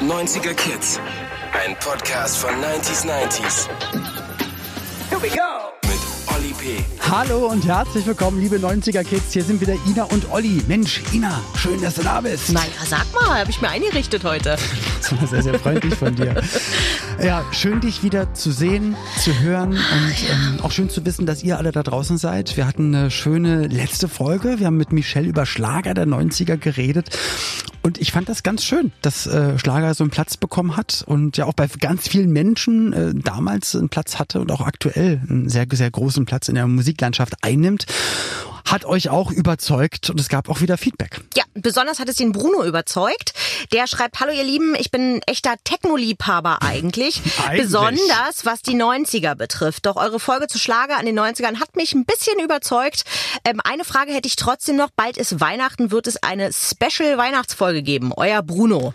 90er Kids. Ein Podcast von 90s 90s. Here we go. Mit Olli P. Hallo und herzlich willkommen, liebe 90er Kids. Hier sind wieder Ina und Olli. Mensch, Ina, schön, dass du da bist. Naja, sag mal, habe ich mir eingerichtet heute. Das war sehr, sehr freundlich von dir. Ja, schön dich wieder zu sehen, zu hören und ähm, auch schön zu wissen, dass ihr alle da draußen seid. Wir hatten eine schöne letzte Folge. Wir haben mit Michelle über Schlager der 90er geredet. Und ich fand das ganz schön, dass äh, Schlager so einen Platz bekommen hat und ja auch bei ganz vielen Menschen äh, damals einen Platz hatte und auch aktuell einen sehr, sehr großen Platz in der Musiklandschaft einnimmt. Hat euch auch überzeugt und es gab auch wieder Feedback. Ja, besonders hat es den Bruno überzeugt. Der schreibt, hallo ihr Lieben, ich bin ein echter Techno-Liebhaber eigentlich. Eigentlich. Besonders was die 90er betrifft. Doch eure Folge zu Schlager an den 90ern hat mich ein bisschen überzeugt. Ähm, eine Frage hätte ich trotzdem noch. Bald ist Weihnachten, wird es eine Special-Weihnachtsfolge geben. Euer Bruno.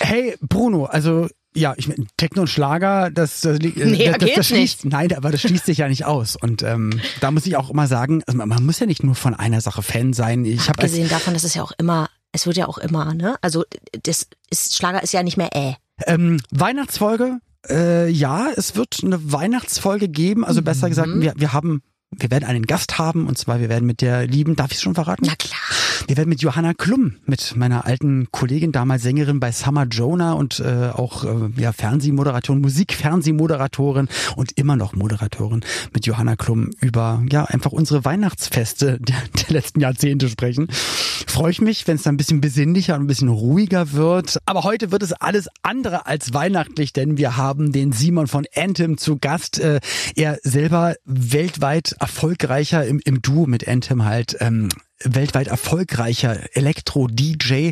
Hey Bruno, also ja, ich meine, Techno und Schlager, das, das, li- Nee, das, das, das schließt, nein, aber das schließt sich ja nicht aus. Und ähm, da muss ich auch immer sagen, also man, man muss ja nicht nur von einer Sache Fan sein. Ich habe als Abgesehen davon, dass es ja auch immer, es wird ja auch immer, ne? Also das ist, Schlager ist ja nicht mehr äh. ähm, Weihnachtsfolge. Äh, ja, es wird eine Weihnachtsfolge geben. Also besser gesagt, wir, wir haben, wir werden einen Gast haben und zwar wir werden mit der lieben, darf ich es schon verraten? Na klar. Wir werden mit Johanna Klum, mit meiner alten Kollegin, damals Sängerin bei Summer Jonah und äh, auch äh, ja, Fernsehmoderatorin, Musikfernsehmoderatorin und immer noch Moderatorin mit Johanna Klum über ja einfach unsere Weihnachtsfeste der, der letzten Jahrzehnte sprechen. Freue ich mich, wenn es dann ein bisschen besinnlicher und ein bisschen ruhiger wird. Aber heute wird es alles andere als weihnachtlich, denn wir haben den Simon von Anthem zu Gast. Äh, er selber weltweit erfolgreicher im, im Duo mit Anthem halt. Ähm, weltweit erfolgreicher Elektro-DJ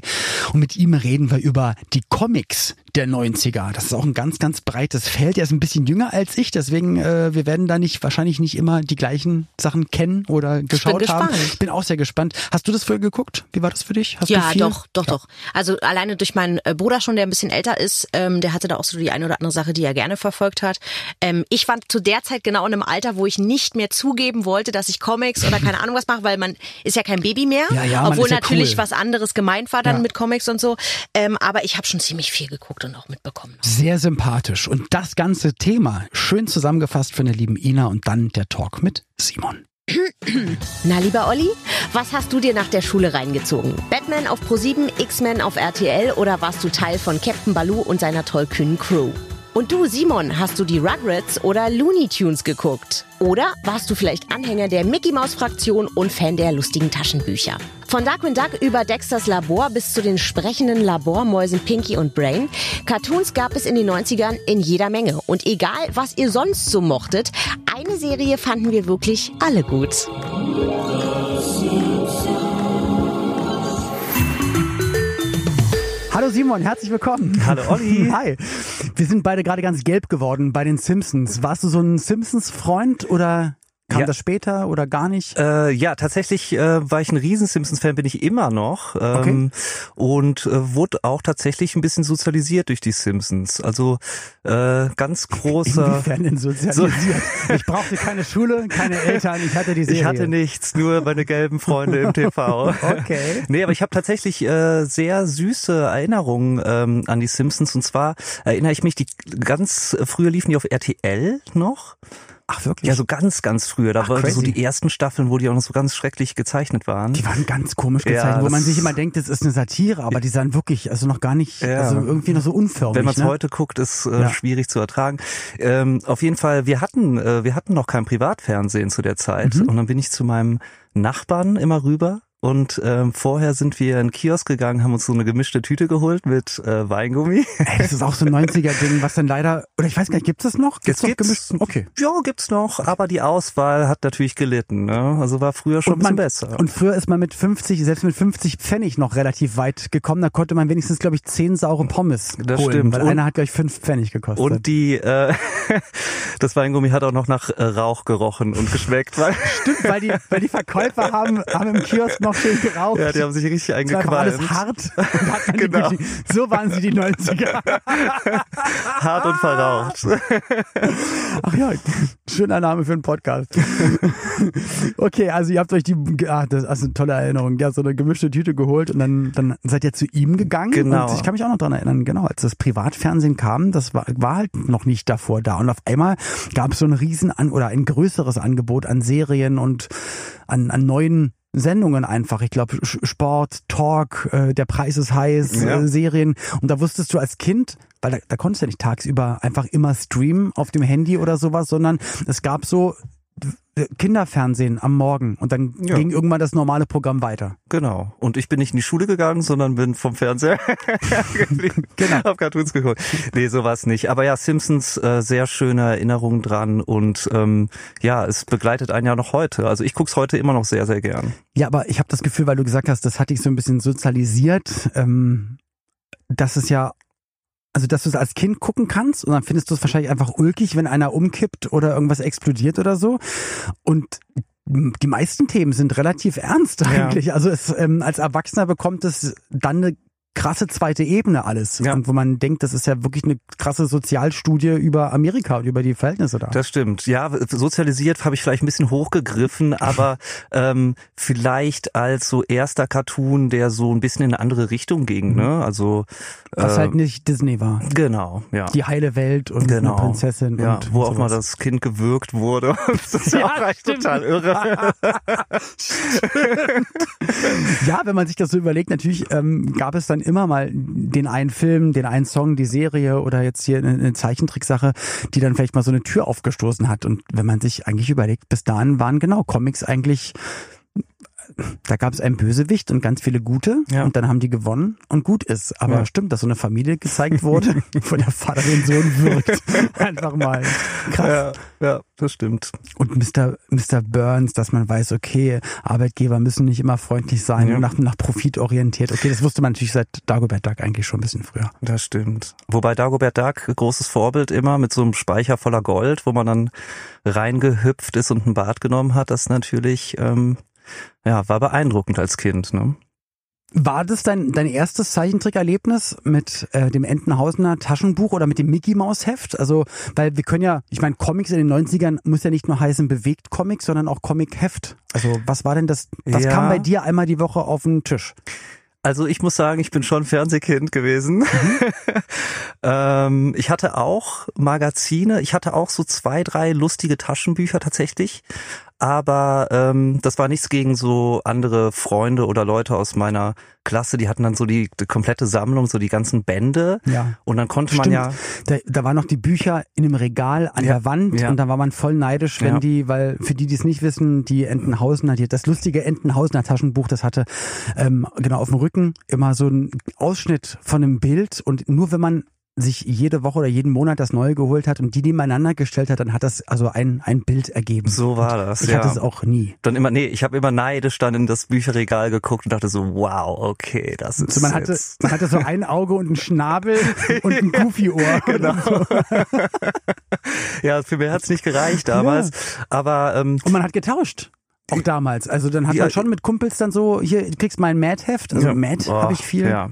und mit ihm reden wir über die Comics der 90er. Das ist auch ein ganz, ganz breites Feld. Er ist ein bisschen jünger als ich, deswegen äh, wir werden da nicht wahrscheinlich nicht immer die gleichen Sachen kennen oder geschaut haben. gespannt. Ich bin auch sehr gespannt. Hast du das früher geguckt? Wie war das für dich? Hast Ja, doch, doch, doch. Also alleine durch meinen äh, Bruder schon, der ein bisschen älter ist, ähm, der hatte da auch so die eine oder andere Sache, die er gerne verfolgt hat. Ähm, ich war zu der Zeit genau in einem Alter, wo ich nicht mehr zugeben wollte, dass ich Comics oder keine Ahnung was mache, weil man ist ja kein Baby mehr, Ja, ja, obwohl ja natürlich cool. was anderes gemeint war dann Ja. mit Comics und so. Ähm, aber ich habe schon ziemlich viel geguckt und auch mitbekommen. Sehr sympathisch. Und das ganze Thema schön zusammengefasst von der lieben Ina und dann der Talk mit Simon. Na, lieber Olli, was hast du dir nach der Schule reingezogen? Batman auf Pro7, X-Men auf RTL oder warst du Teil von Captain Baloo und seiner tollkühnen Crew? Und du, Simon, hast du die Rugrats oder Looney Tunes geguckt? Oder warst du vielleicht Anhänger der Mickey Maus Fraktion und Fan der lustigen Taschenbücher? Von Darkwing Duck über Dexters Labor bis zu den sprechenden Labormäusen Pinky und Brain, Cartoons gab es in den 90ern in jeder Menge. Und egal, was ihr sonst so mochtet, eine Serie fanden wir wirklich alle gut. Hallo Simon, herzlich willkommen. Hallo Olli. Hi. Wir sind beide gerade ganz gelb geworden bei den Simpsons. Warst du so ein Simpsons-Freund oder kam Ja. das später oder gar nicht? Äh, ja, tatsächlich äh, war ich ein riesen Simpsons-Fan, bin ich immer noch. Ähm, Und äh, wurde auch tatsächlich ein bisschen sozialisiert durch die Simpsons. Also äh, ganz großer... Inwiefern denn sozialisiert? Ich brauchte keine Schule, keine Eltern, ich hatte die Serie. Ich hatte nichts, nur meine gelben Freunde im TV. Okay. Nee, aber ich habe tatsächlich äh, sehr süße Erinnerungen ähm, an die Simpsons. Und zwar erinnere ich mich, die ganz früher liefen die auf RTL noch. Ach wirklich? Ja, so ganz, ganz früher. Da Ach, waren so die ersten Staffeln, wo die auch noch so ganz schrecklich gezeichnet waren. die waren ganz komisch Ja, gezeichnet, wo man sich immer denkt, das ist eine Satire, aber die sahen wirklich, also noch gar nicht, Ja. also irgendwie noch so unförmig. Wenn man es ne? heute guckt, ist äh, Ja. schwierig zu ertragen. Ähm, auf jeden Fall, wir hatten, äh, wir hatten noch kein Privatfernsehen zu der Zeit. Mhm. Und dann bin ich zu meinem Nachbarn immer rüber. Und ähm, vorher sind wir in den Kiosk gegangen, haben uns so eine gemischte Tüte geholt mit äh, Weingummi. Ey, das ist auch so ein 90er-Ding, was dann leider, oder ich weiß gar nicht, gibt es das noch? Gibt's noch gibt's- gemischt? Okay. Ja, gibt's noch, aber die Auswahl hat natürlich gelitten. Ne? Also war früher schon ein bisschen besser. Und früher ist man mit 50, selbst mit 50 Pfennig noch relativ weit gekommen. Da konnte man wenigstens, glaube ich, 10 saure Pommes Das holen. stimmt. Weil Und- einer hat, glaube ich, 5 Pfennig gekostet. und die, äh, das Weingummi hat auch noch nach äh, Rauch gerochen und geschmeckt. Weil Stimmt, weil die, weil die Verkäufer haben, haben im Kiosk noch noch schön geraucht. Ja, die haben sich richtig Es war einfach eingequalmt. alles hart. Genau. So waren sie die 90er. Hart und verraucht. Ach ja, schöner Name für einen Podcast. Okay, also ihr habt euch die, ah, das ist eine tolle Erinnerung, ja, so eine gemischte Tüte geholt und dann, dann seid ihr zu ihm gegangen. Genau. Und ich kann mich auch noch dran erinnern, genau, als das Privatfernsehen kam, das war, war halt noch nicht davor da. Und auf einmal gab es so ein riesen an oder ein größeres Angebot an Serien und an, an neuen Sendungen einfach. Ich glaube, Sport, Talk, äh, der Preis ist heiß, Ja. äh, Serien. Und da wusstest du als Kind, weil da, da konntest du ja nicht tagsüber einfach immer streamen auf dem Handy oder sowas, sondern es gab so Kinderfernsehen am Morgen und dann Ja. ging irgendwann das normale Programm weiter. Genau. Und ich bin nicht in die Schule gegangen, sondern bin vom Fernseher Genau. hab Cartoons geguckt. Nee, sowas nicht. Aber ja, Simpsons, äh, sehr schöne Erinnerungen dran und ähm, ja, es begleitet einen ja noch heute. Also ich guck's heute immer noch sehr, sehr gern. Ja, aber ich habe das Gefühl, weil du gesagt hast, das hat dich so ein bisschen sozialisiert, ähm, dass es ja, also dass du es als Kind gucken kannst und dann findest du es wahrscheinlich einfach ulkig, wenn einer umkippt oder irgendwas explodiert oder so. Und die meisten Themen sind relativ ernst eigentlich. Also es, ähm, als Erwachsener bekommt es dann eine krasse zweite Ebene alles. Ja. Und wo man denkt, das ist ja wirklich eine krasse Sozialstudie über Amerika und über die Verhältnisse da. Das stimmt. Ja, sozialisiert habe ich vielleicht ein bisschen hochgegriffen, aber ähm, vielleicht als so erster Cartoon, der so ein bisschen in eine andere Richtung ging. Ne? Also Was äh, halt nicht Disney war. genau, ja. Die heile Welt und Genau. eine Prinzessin. Ja, und wo auch mal das Kind gewürgt wurde. Das ist ja, Ja, auch stimmt. total irre. Ja, wenn man sich das so überlegt, natürlich ähm, gab es dann immer mal den einen Film, den einen Song, die Serie oder jetzt hier eine, eine Zeichentricksache, die dann vielleicht mal so eine Tür aufgestoßen hat. Und wenn man sich eigentlich überlegt, bis dahin waren genau Comics eigentlich da gab es einen Bösewicht und ganz viele gute Ja. und dann haben die gewonnen und gut ist. Aber Ja. stimmt, dass so eine Familie gezeigt wurde, wo der Vater den Sohn wirkt. Einfach mal krass. Ja, ja, das stimmt. Und Mr. Mr. Burns, dass man weiß, okay, Arbeitgeber müssen nicht immer freundlich sein Ja. und nach, nach Profit orientiert. Okay, das wusste man natürlich seit Dagobert Duck eigentlich schon ein bisschen früher. Das stimmt. Wobei Dagobert Duck, großes Vorbild immer mit so einem Speicher voller Gold, wo man dann reingehüpft ist und ein Bad genommen hat, das natürlich, ähm, ja, war beeindruckend als Kind. Ne? War das dein, dein erstes Zeichentrickerlebnis mit äh, dem Entenhausener Taschenbuch oder mit dem Mickey Maus Heft? Also, weil wir können ja, ich meine, Comics in den 90ern muss ja nicht nur heißen bewegt Comic, sondern auch Comic Heft. Also, was war denn das, was Ja. kam bei dir einmal die Woche auf den Tisch? Also ich muss sagen, ich bin schon Fernsehkind gewesen. ähm, ich hatte auch Magazine, ich hatte auch so zwei, drei lustige Taschenbücher tatsächlich. Aber ähm, das war nichts gegen so andere Freunde oder Leute aus meiner Klasse. Die hatten dann so die, die komplette Sammlung, so die ganzen Bände. Ja. Und dann konnte man Stimmt. ja Da, da waren noch die Bücher in einem Regal an Ja, der Wand ja. und da war man voll neidisch, wenn die, weil für die, die es nicht wissen, die Entenhausener, die, das lustige Entenhausener Taschenbuch, das hatte ähm, genau auf dem Rücken immer so einen Ausschnitt von einem Bild und nur wenn man sich jede Woche oder jeden Monat das Neue geholt hat und die nebeneinander gestellt hat, dann hat das also ein, ein Bild ergeben. So war das, Ich ja. hatte es auch nie. dann immer, nee, ich habe immer neidisch dann in das Bücherregal geguckt und dachte so, wow, okay, das ist Also man hatte, jetzt man hatte so ein Auge und einen Schnabel und ein Goofy-Ohr. Genau. Ja, für mehr hat's nicht gereicht damals. Aber ähm, Und man hat getauscht. Auch damals. Also dann hat Ja. man schon mit Kumpels dann so, hier, du kriegst mein Mad-Heft. Also ja. Mad habe ich viel. Ja.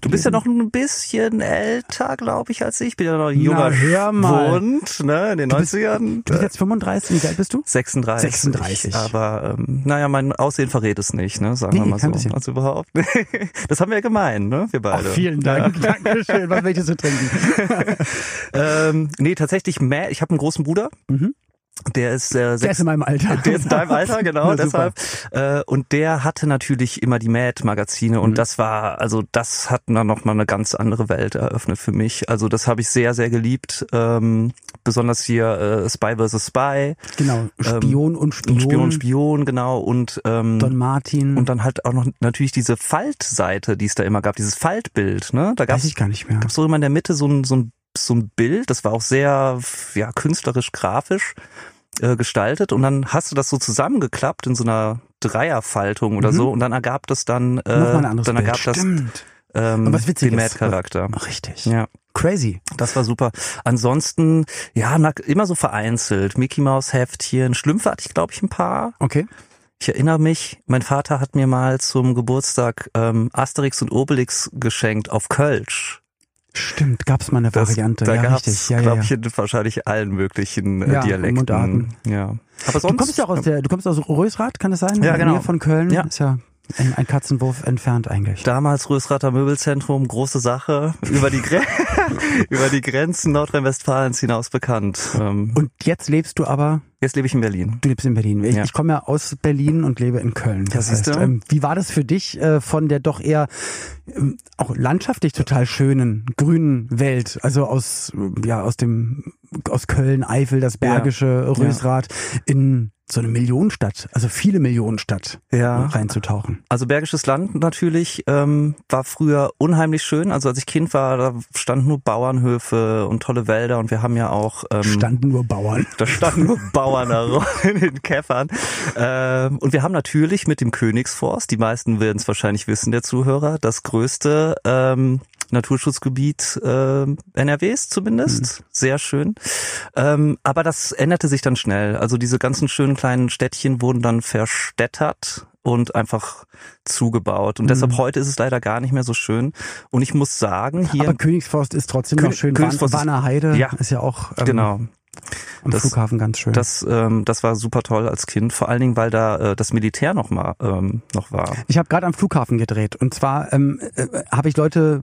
Du bist ja noch ein bisschen älter, glaube ich, als ich. Ich bin ja noch ein junger. Schwund, ne, in den Du bist- 90ern. Du bist jetzt 35, wie alt bist du? 36. 36. Aber ähm, naja, mein Aussehen verrät es nicht, ne? Sagen Nee, wir mal so. bisschen. Also überhaupt. das haben wir ja gemein, ne? Wir beide. vielen Dank. Dankeschön. Was möchtest du trinken? Ähm, nee, tatsächlich, ich habe einen großen Bruder. Mhm. Der ist äh, Der ist sechs, in meinem Alter. Der ist in deinem Alter, genau, Na, super. deshalb. Äh, und der hatte natürlich immer die Mad-Magazine und Mhm. das war, also das hat dann nochmal eine ganz andere Welt eröffnet für mich. Also das habe ich sehr, sehr geliebt. Ähm, besonders hier äh, Spy vs. Spy. Genau. Spion und Spion. Und Spion, Spion, genau. Und, ähm, Don Martin. und dann halt auch noch natürlich diese Faltseite, die es da immer gab, dieses Faltbild, ne? Da weiß gab's ich gar nicht mehr. gab so immer in der Mitte so ein, so ein, so ein Bild, das war auch sehr ja, künstlerisch, grafisch äh, gestaltet und dann hast du das so zusammengeklappt in so einer Dreierfaltung oder Mhm. so und dann ergab das dann, äh, Nochmal ein anderes dann Bild. ergab das Stimmt. ähm, was den. Mad-Charakter. Richtig. Ja, Crazy. das war super. Ansonsten, ja, immer so vereinzelt. Mickey Mouse Heftchen, Schlümpfe hatte ich, glaube ich, ein paar. Okay. Ich erinnere mich, mein Vater hat mir mal zum Geburtstag ähm, Asterix und Obelix geschenkt auf Kölsch. Stimmt, gab's mal eine Das- Variante. Da ja, gab's, richtig. Ja, glaube ja. ich, in wahrscheinlich allen möglichen äh, Ja, Dialekten. Mundarten. Ja. Aber sonst, Du kommst ja auch aus der, du kommst aus Rösrath, kann das sein? Ja, genau. Nähe von Köln. Ja. Ist ja ein, Katzenwurf entfernt eigentlich. Damals Rösrather Möbelzentrum, große Sache, über die, Gre über die Grenzen Nordrhein-Westfalens hinaus bekannt. Ähm, Und jetzt lebst du aber, jetzt lebe ich in Berlin. du lebst in Berlin. Ich, Ja. ich komme ja aus Berlin und lebe in Köln. Das siehst heißt, ähm, wie war das für dich äh, von der doch eher ähm, auch landschaftlich total schönen grünen Welt, also aus ja aus dem aus Köln, Eifel, das Bergische, Rösrath in so eine Millionenstadt, also viele Millionenstadt Ja. reinzutauchen. Also Bergisches Land natürlich ähm, war früher unheimlich schön. Also als ich Kind war, da standen nur Bauernhöfe und tolle Wälder und wir haben ja auch ähm, Standen nur Bauern. Da standen nur Bauern da in den Käffern. Ähm, und wir haben natürlich mit dem Königsforst, die meisten werden es wahrscheinlich wissen, der Zuhörer, das größte ähm, Naturschutzgebiet äh, NRWs zumindest. Sehr schön. Ähm, aber das änderte sich dann schnell. Also diese ganzen schönen kleinen Städtchen wurden dann verstädtert und einfach zugebaut. Und deshalb heute ist es leider gar nicht mehr so schön. Und ich muss sagen, hier Aber Königsforst ist trotzdem noch König- schön. Königsforst Warner Heide Ja. ist ja auch ähm, genau. am das- Flughafen ganz schön. Das, ähm, das war super toll als Kind, vor allen Dingen, weil da äh, das Militär noch mal ähm, noch war. Ich habe gerade am Flughafen gedreht und zwar ähm, äh, habe ich Leute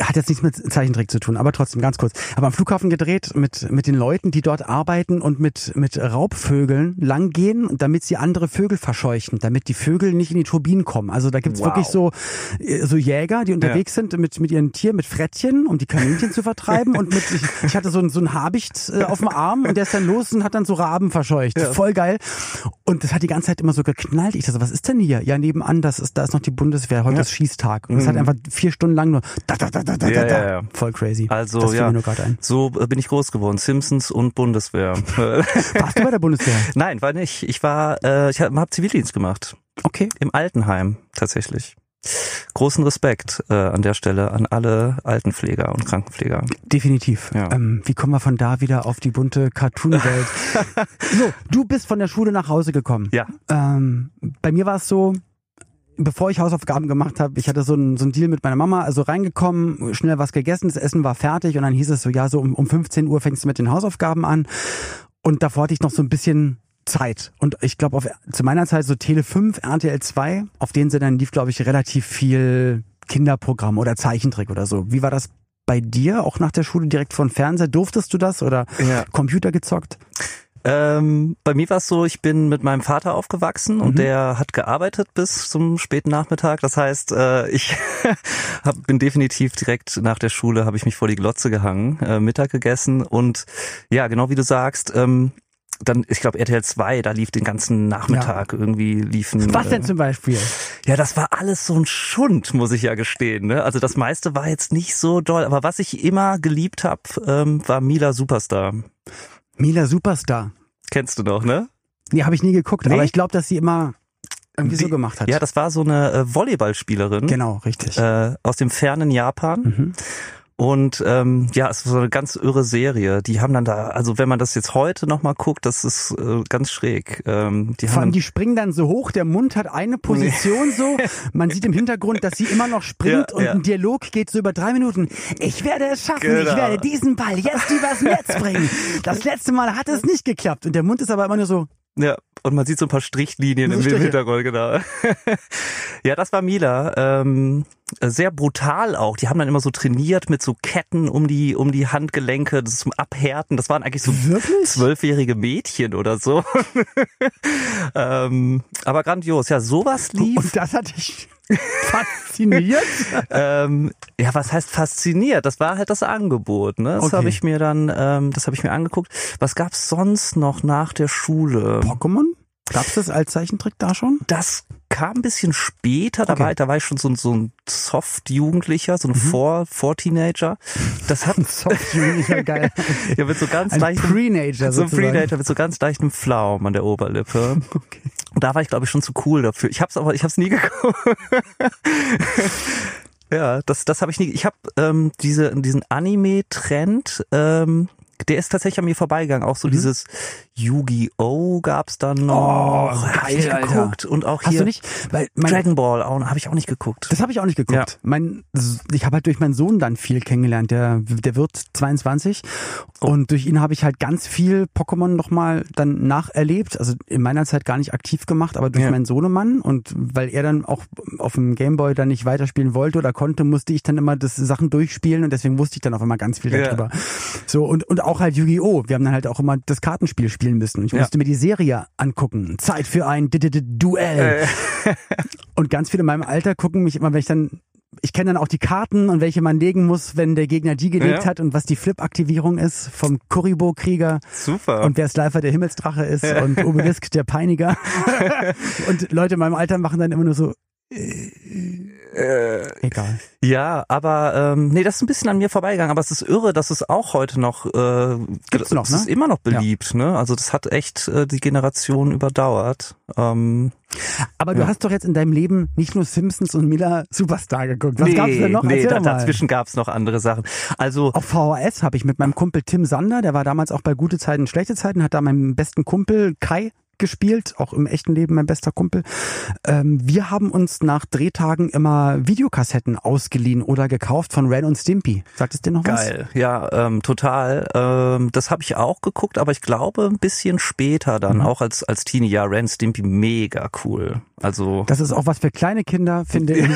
hat jetzt nichts mit Zeichentrick zu tun, aber trotzdem ganz kurz. Aber am Flughafen gedreht mit mit den Leuten, die dort arbeiten und mit mit Raubvögeln langgehen, damit sie andere Vögel verscheuchen, damit die Vögel nicht in die Turbinen kommen. Also da gibt's Wow. wirklich so äh, so Jäger, die unterwegs sind mit mit ihren Tieren mit Frettchen, um die Kaninchen zu vertreiben und mit ich, ich hatte so ein so ein Habicht äh, auf dem Arm und der ist dann los und hat dann so Raben verscheucht. Voll geil. Und das hat die ganze Zeit immer so geknallt. Ich dachte, was ist denn hier? Ja, nebenan, das ist da ist noch die Bundeswehr, heute ist Schießtag. Und es hat einfach vier Stunden lang nur da, da, da, da, da. Ja, da. ja, ja. Voll crazy. Also das ja, mir nur ein. so bin ich groß geworden. Simpsons und Bundeswehr. Warst du bei der Bundeswehr? Nein, war nicht. Ich war, äh, ich habe hab Zivildienst gemacht Okay. im Altenheim tatsächlich. Großen Respekt äh, an der Stelle an alle Altenpfleger und Krankenpfleger. Definitiv. Ja. Ähm, wie kommen wir von da wieder auf die bunte Cartoon-Welt? so, du bist von der Schule nach Hause gekommen. Ja. Ähm, bei mir war es so, bevor ich Hausaufgaben gemacht habe, ich hatte so einen so einen Deal mit meiner Mama, also reingekommen, schnell was gegessen, das Essen war fertig und dann hieß es so, ja, so um, um 15 Uhr fängst du mit den Hausaufgaben an. Und davor hatte ich noch so ein bisschen Zeit. Und ich glaube, zu meiner Zeit so Tele 5, RTL 2, auf denen sie dann lief, glaube ich, relativ viel Kinderprogramm oder Zeichentrick oder so. Wie war das bei dir, auch nach der Schule direkt von Fernseher? Durftest du das oder Ja. Computer gezockt? Ähm, bei mir war es so, ich bin mit meinem Vater aufgewachsen Mhm. und der hat gearbeitet bis zum späten Nachmittag. Das heißt, äh, ich hab, bin definitiv direkt nach der Schule, habe ich mich vor die Glotze gehangen, äh, Mittag gegessen und ja, genau wie du sagst, ähm, dann, ich glaube, RTL 2, da lief den ganzen Nachmittag irgendwie liefen. Was denn äh, zum Beispiel? ja, das war alles so ein Schund, muss ich ja gestehen. Ne? Also das meiste war jetzt nicht so doll, aber was ich immer geliebt habe, ähm, war Mila Superstar. Mila Superstar. Kennst du noch, ne? Nee, habe ich nie geguckt, Nee? aber ich glaube, dass sie immer irgendwie so Die- gemacht hat. Ja, das war so eine äh, Volleyballspielerin genau, richtig. äh, aus dem fernen Japan. Mhm. Und ähm, ja, es war so eine ganz irre Serie. Die haben dann da, also wenn man das jetzt heute nochmal guckt, das ist äh, ganz schräg. Ähm, die Vor allem, die springen dann so hoch, der Mund hat eine Position so. Man sieht im Hintergrund, dass sie immer noch springt Ja, und ja. ein Dialog geht so über drei Minuten. Ich werde es schaffen, ich Genau. werde diesen Ball jetzt übers Netz bringen. Das letzte Mal hat es nicht geklappt. Und der Mund ist aber immer nur so, ja, und man sieht so ein paar Strichlinien im Striche. Hintergrund, genau. ja, das war Mila. Ähm, sehr brutal auch. Die haben dann immer so trainiert mit so Ketten um die um die Handgelenke das zum Abhärten. Das waren eigentlich so Wirklich? zwölfjährige Mädchen oder so. ähm, aber grandios. Ja, sowas lief. und das hat dich fasziniert. ähm, ja, was heißt fasziniert? Das war halt das Angebot, ne? Das Okay. habe ich mir dann, ähm, das habe ich mir angeguckt. Was gab's sonst noch nach der Schule? Pokémon? Gab's das als Zeichentrick da schon? Das kam ein bisschen später, da, Okay. Mhm. war, da war ich schon so, ein- so ein Soft-Jugendlicher, so ein Vor- Vor-Teenager. Das hat Soft-Jugendlicher, geil. ja mit so ganz Ein leichtem, Pre-Nager so ein. Predator mit so ganz leichtem Pflaum an der Oberlippe. Und da war ich, glaube ich, schon zu cool dafür. Ich hab's aber, ich hab's nie geguckt. ja, das, das habe ich nie. Ich habe ähm, diese, diesen Anime-Trend, ähm, der ist tatsächlich an mir vorbeigegangen. Auch so dieses Yu-Gi-Oh gab's dann noch. Oh, Hab ich geguckt. Und auch Hast hier du nicht? Weil mein, Dragon Ball habe ich auch nicht geguckt. Das habe ich auch nicht geguckt. Ja. Mein, ich habe halt durch meinen Sohn dann viel kennengelernt. Der, der wird 22 und durch ihn habe ich halt ganz viel Pokémon nochmal dann nacherlebt. Also in meiner Zeit gar nicht aktiv gemacht, aber durch Ja. meinen Sohnemann und weil er dann auch auf dem Gameboy dann nicht weiterspielen wollte oder konnte, musste ich dann immer das Sachen durchspielen und deswegen wusste ich dann auch immer ganz viel Ja. darüber. So und, und auch halt Yu-Gi-Oh! Wir haben dann halt auch immer das Kartenspiel spielen müssen. Ich Ja. musste mir die Serie angucken. Zeit für ein D -D -D Duell. Und ganz viele in meinem Alter gucken mich immer, wenn ich dann, ich kenne dann auch die Karten und welche man legen muss, wenn der Gegner die gelegt Ja. hat und was die Flip-Aktivierung ist vom Kuribo-Krieger Super. und wer Slifer der Himmelsdrache ist und Obelisk der Peiniger. und Leute in meinem Alter machen dann immer nur so, äh, egal. ja, aber ähm, nee, das ist ein bisschen an mir vorbeigegangen. Aber es ist irre, dass es auch heute noch äh, Gibt's noch, es ne? ist immer noch beliebt. Ne? Also das hat echt äh, die Generation überdauert. Ähm, Aber du Ja. hast doch jetzt in deinem Leben nicht nur Simpsons und Miller Superstar geguckt. Was nee, gab's denn noch? nee, da, dazwischen gab's noch andere Sachen. Also Auf VHS habe ich mit meinem Kumpel Tim Sander, der war damals auch bei Gute Zeiten, Schlechte Zeiten, hat da meinen besten Kumpel Kai gespielt, auch im echten Leben mein bester Kumpel. Ähm, wir haben uns nach Drehtagen immer Videokassetten ausgeliehen oder gekauft von Ren und Stimpy. Sagt es dir noch was? Geil, ja, ähm, total. Ähm, das habe ich auch geguckt, aber ich glaube ein bisschen später dann, Mhm. auch als als Teenie. Ja, Ren Stimpy, mega cool. Also Das ist auch was für kleine Kinder, finde ich.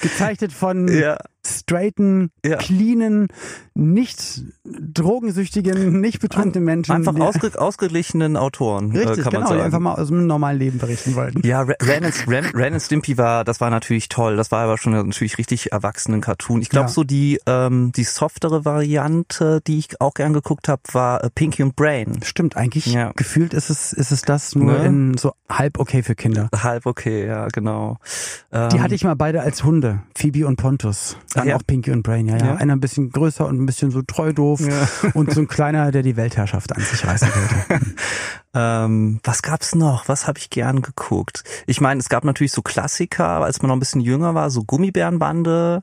Gezeichnet von ja, straighten, Ja. cleanen, nicht drogensüchtigen, nicht betrunkenen Menschen. einfach die- ausge, ausgeglichenen Autoren, äh, Richtig, kann man genau, die sagen. einfach mal aus dem normalen Leben berichten wollten. Ja, Re- Ren and, Ren, Ren and Stimpy war, das war natürlich toll. Das war aber schon natürlich richtig erwachsenen Cartoon. Ich glaube, Ja. so die ähm, die softere Variante, die ich auch gern geguckt habe, war äh, Pinky und Brain. Stimmt, eigentlich Ja. gefühlt ist es, ist es das nur Ne? in so halb okay für Kinder. Halb okay, ja, genau. Ähm, Die hatte ich mal beide als Hunde, Phoebe und Pontus. Dann ja. auch Pinky und Brain, ja, ja. Ja. Einer ein bisschen größer und ein bisschen so treu doof Ja. und so ein kleiner, der die Weltherrschaft an sich reißen wollte. Ähm, was gab's noch? Was habe ich gern geguckt? Ich meine, es gab natürlich so Klassiker, als man noch ein bisschen jünger war, so Gummibärenbande.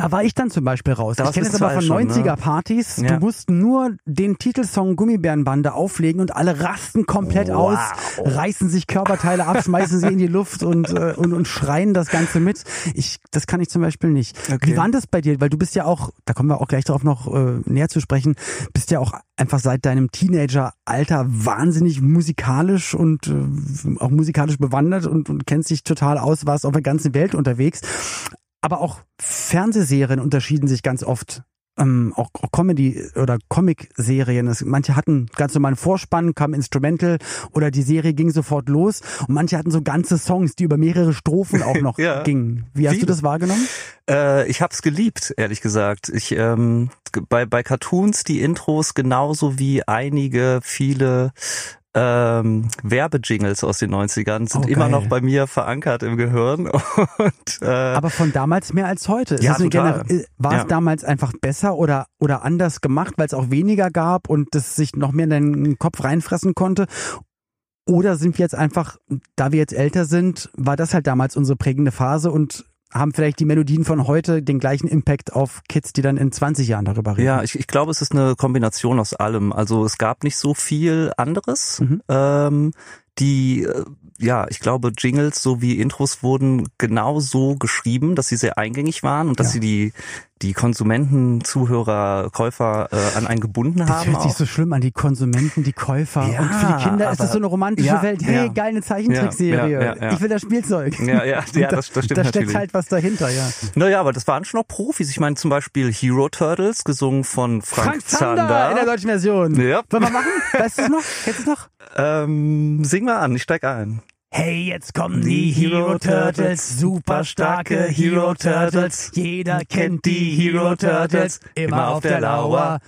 Da war ich dann zum Beispiel raus. Da ich kenne es aber von zwei schon, ne? 90er-Partys. Ja. Du musst nur den Titelsong Gummibärenbande auflegen und alle rasten komplett Wow. aus, reißen sich Körperteile ab, schmeißen sie in die Luft und, äh, und, und schreien das Ganze mit. Ich, das kann ich zum Beispiel nicht. Okay. Wie war das bei dir? Weil du bist ja auch, da kommen wir auch gleich darauf noch äh, näher zu sprechen, bist ja auch einfach seit deinem Teenager-Alter wahnsinnig musikalisch und äh, auch musikalisch bewandert und, und kennst dich total aus, warst auf der ganzen Welt unterwegs. Aber auch Fernsehserien unterschieden sich ganz oft. Ähm, auch, Comedy- oder Comic-Serien. Es- Manche hatten ganz normalen Vorspann, kam Instrumental oder die Serie ging sofort los. Und manche hatten so ganze Songs, die über mehrere Strophen auch noch Ja. gingen. Wie hast du Viele. das wahrgenommen? Äh, ich hab's geliebt, ehrlich gesagt. Ich ähm, bei bei Cartoons die Intros genauso wie einige viele ähm, Werbejingles aus den 90ern sind Oh, immer noch bei mir verankert im Gehirn und äh, Aber von damals mehr als heute. Ist Ja, total. Äh, War es Ja. damals einfach besser oder, oder anders gemacht, weil es auch weniger gab und das sich noch mehr in deinen Kopf reinfressen konnte? Oder sind wir jetzt einfach, da wir jetzt älter sind, war das halt damals unsere prägende Phase und haben vielleicht die Melodien von heute den gleichen Impact auf Kids, die dann in 20 Jahren darüber reden? Ja, ich, ich glaube, es ist eine Kombination aus allem. Also es gab nicht so viel anderes. Mhm. Ähm, die, äh, ja, ich glaube, Jingles sowie Intros wurden genau so geschrieben, dass sie sehr eingängig waren und dass Ja. sie die, die Konsumenten, Zuhörer, Käufer äh, an einen gebunden Das haben. hört sich auch. so schlimm an, die Konsumenten, die Käufer. Ja, und für die Kinder ist das so eine romantische ja, Welt. Hey, ja. geil, eine Zeichentrickserie. Ich will das Spielzeug. Ja, ja, ja, da, das, das stimmt Da steckt natürlich. halt was dahinter, ja. Naja, aber das waren schon noch Profis. Ich meine zum Beispiel Hero Turtles, gesungen von Frank, Frank Zander in der deutschen Version. Ja. Wollen wir machen? Weißt du es noch? Kennst du es noch? Ähm, sing mal an, ich steig ein. Hey, jetzt kommen die Hero Turtles, super starke Hero Turtles. Jeder kennt die Hero Turtles, immer auf der Lauer.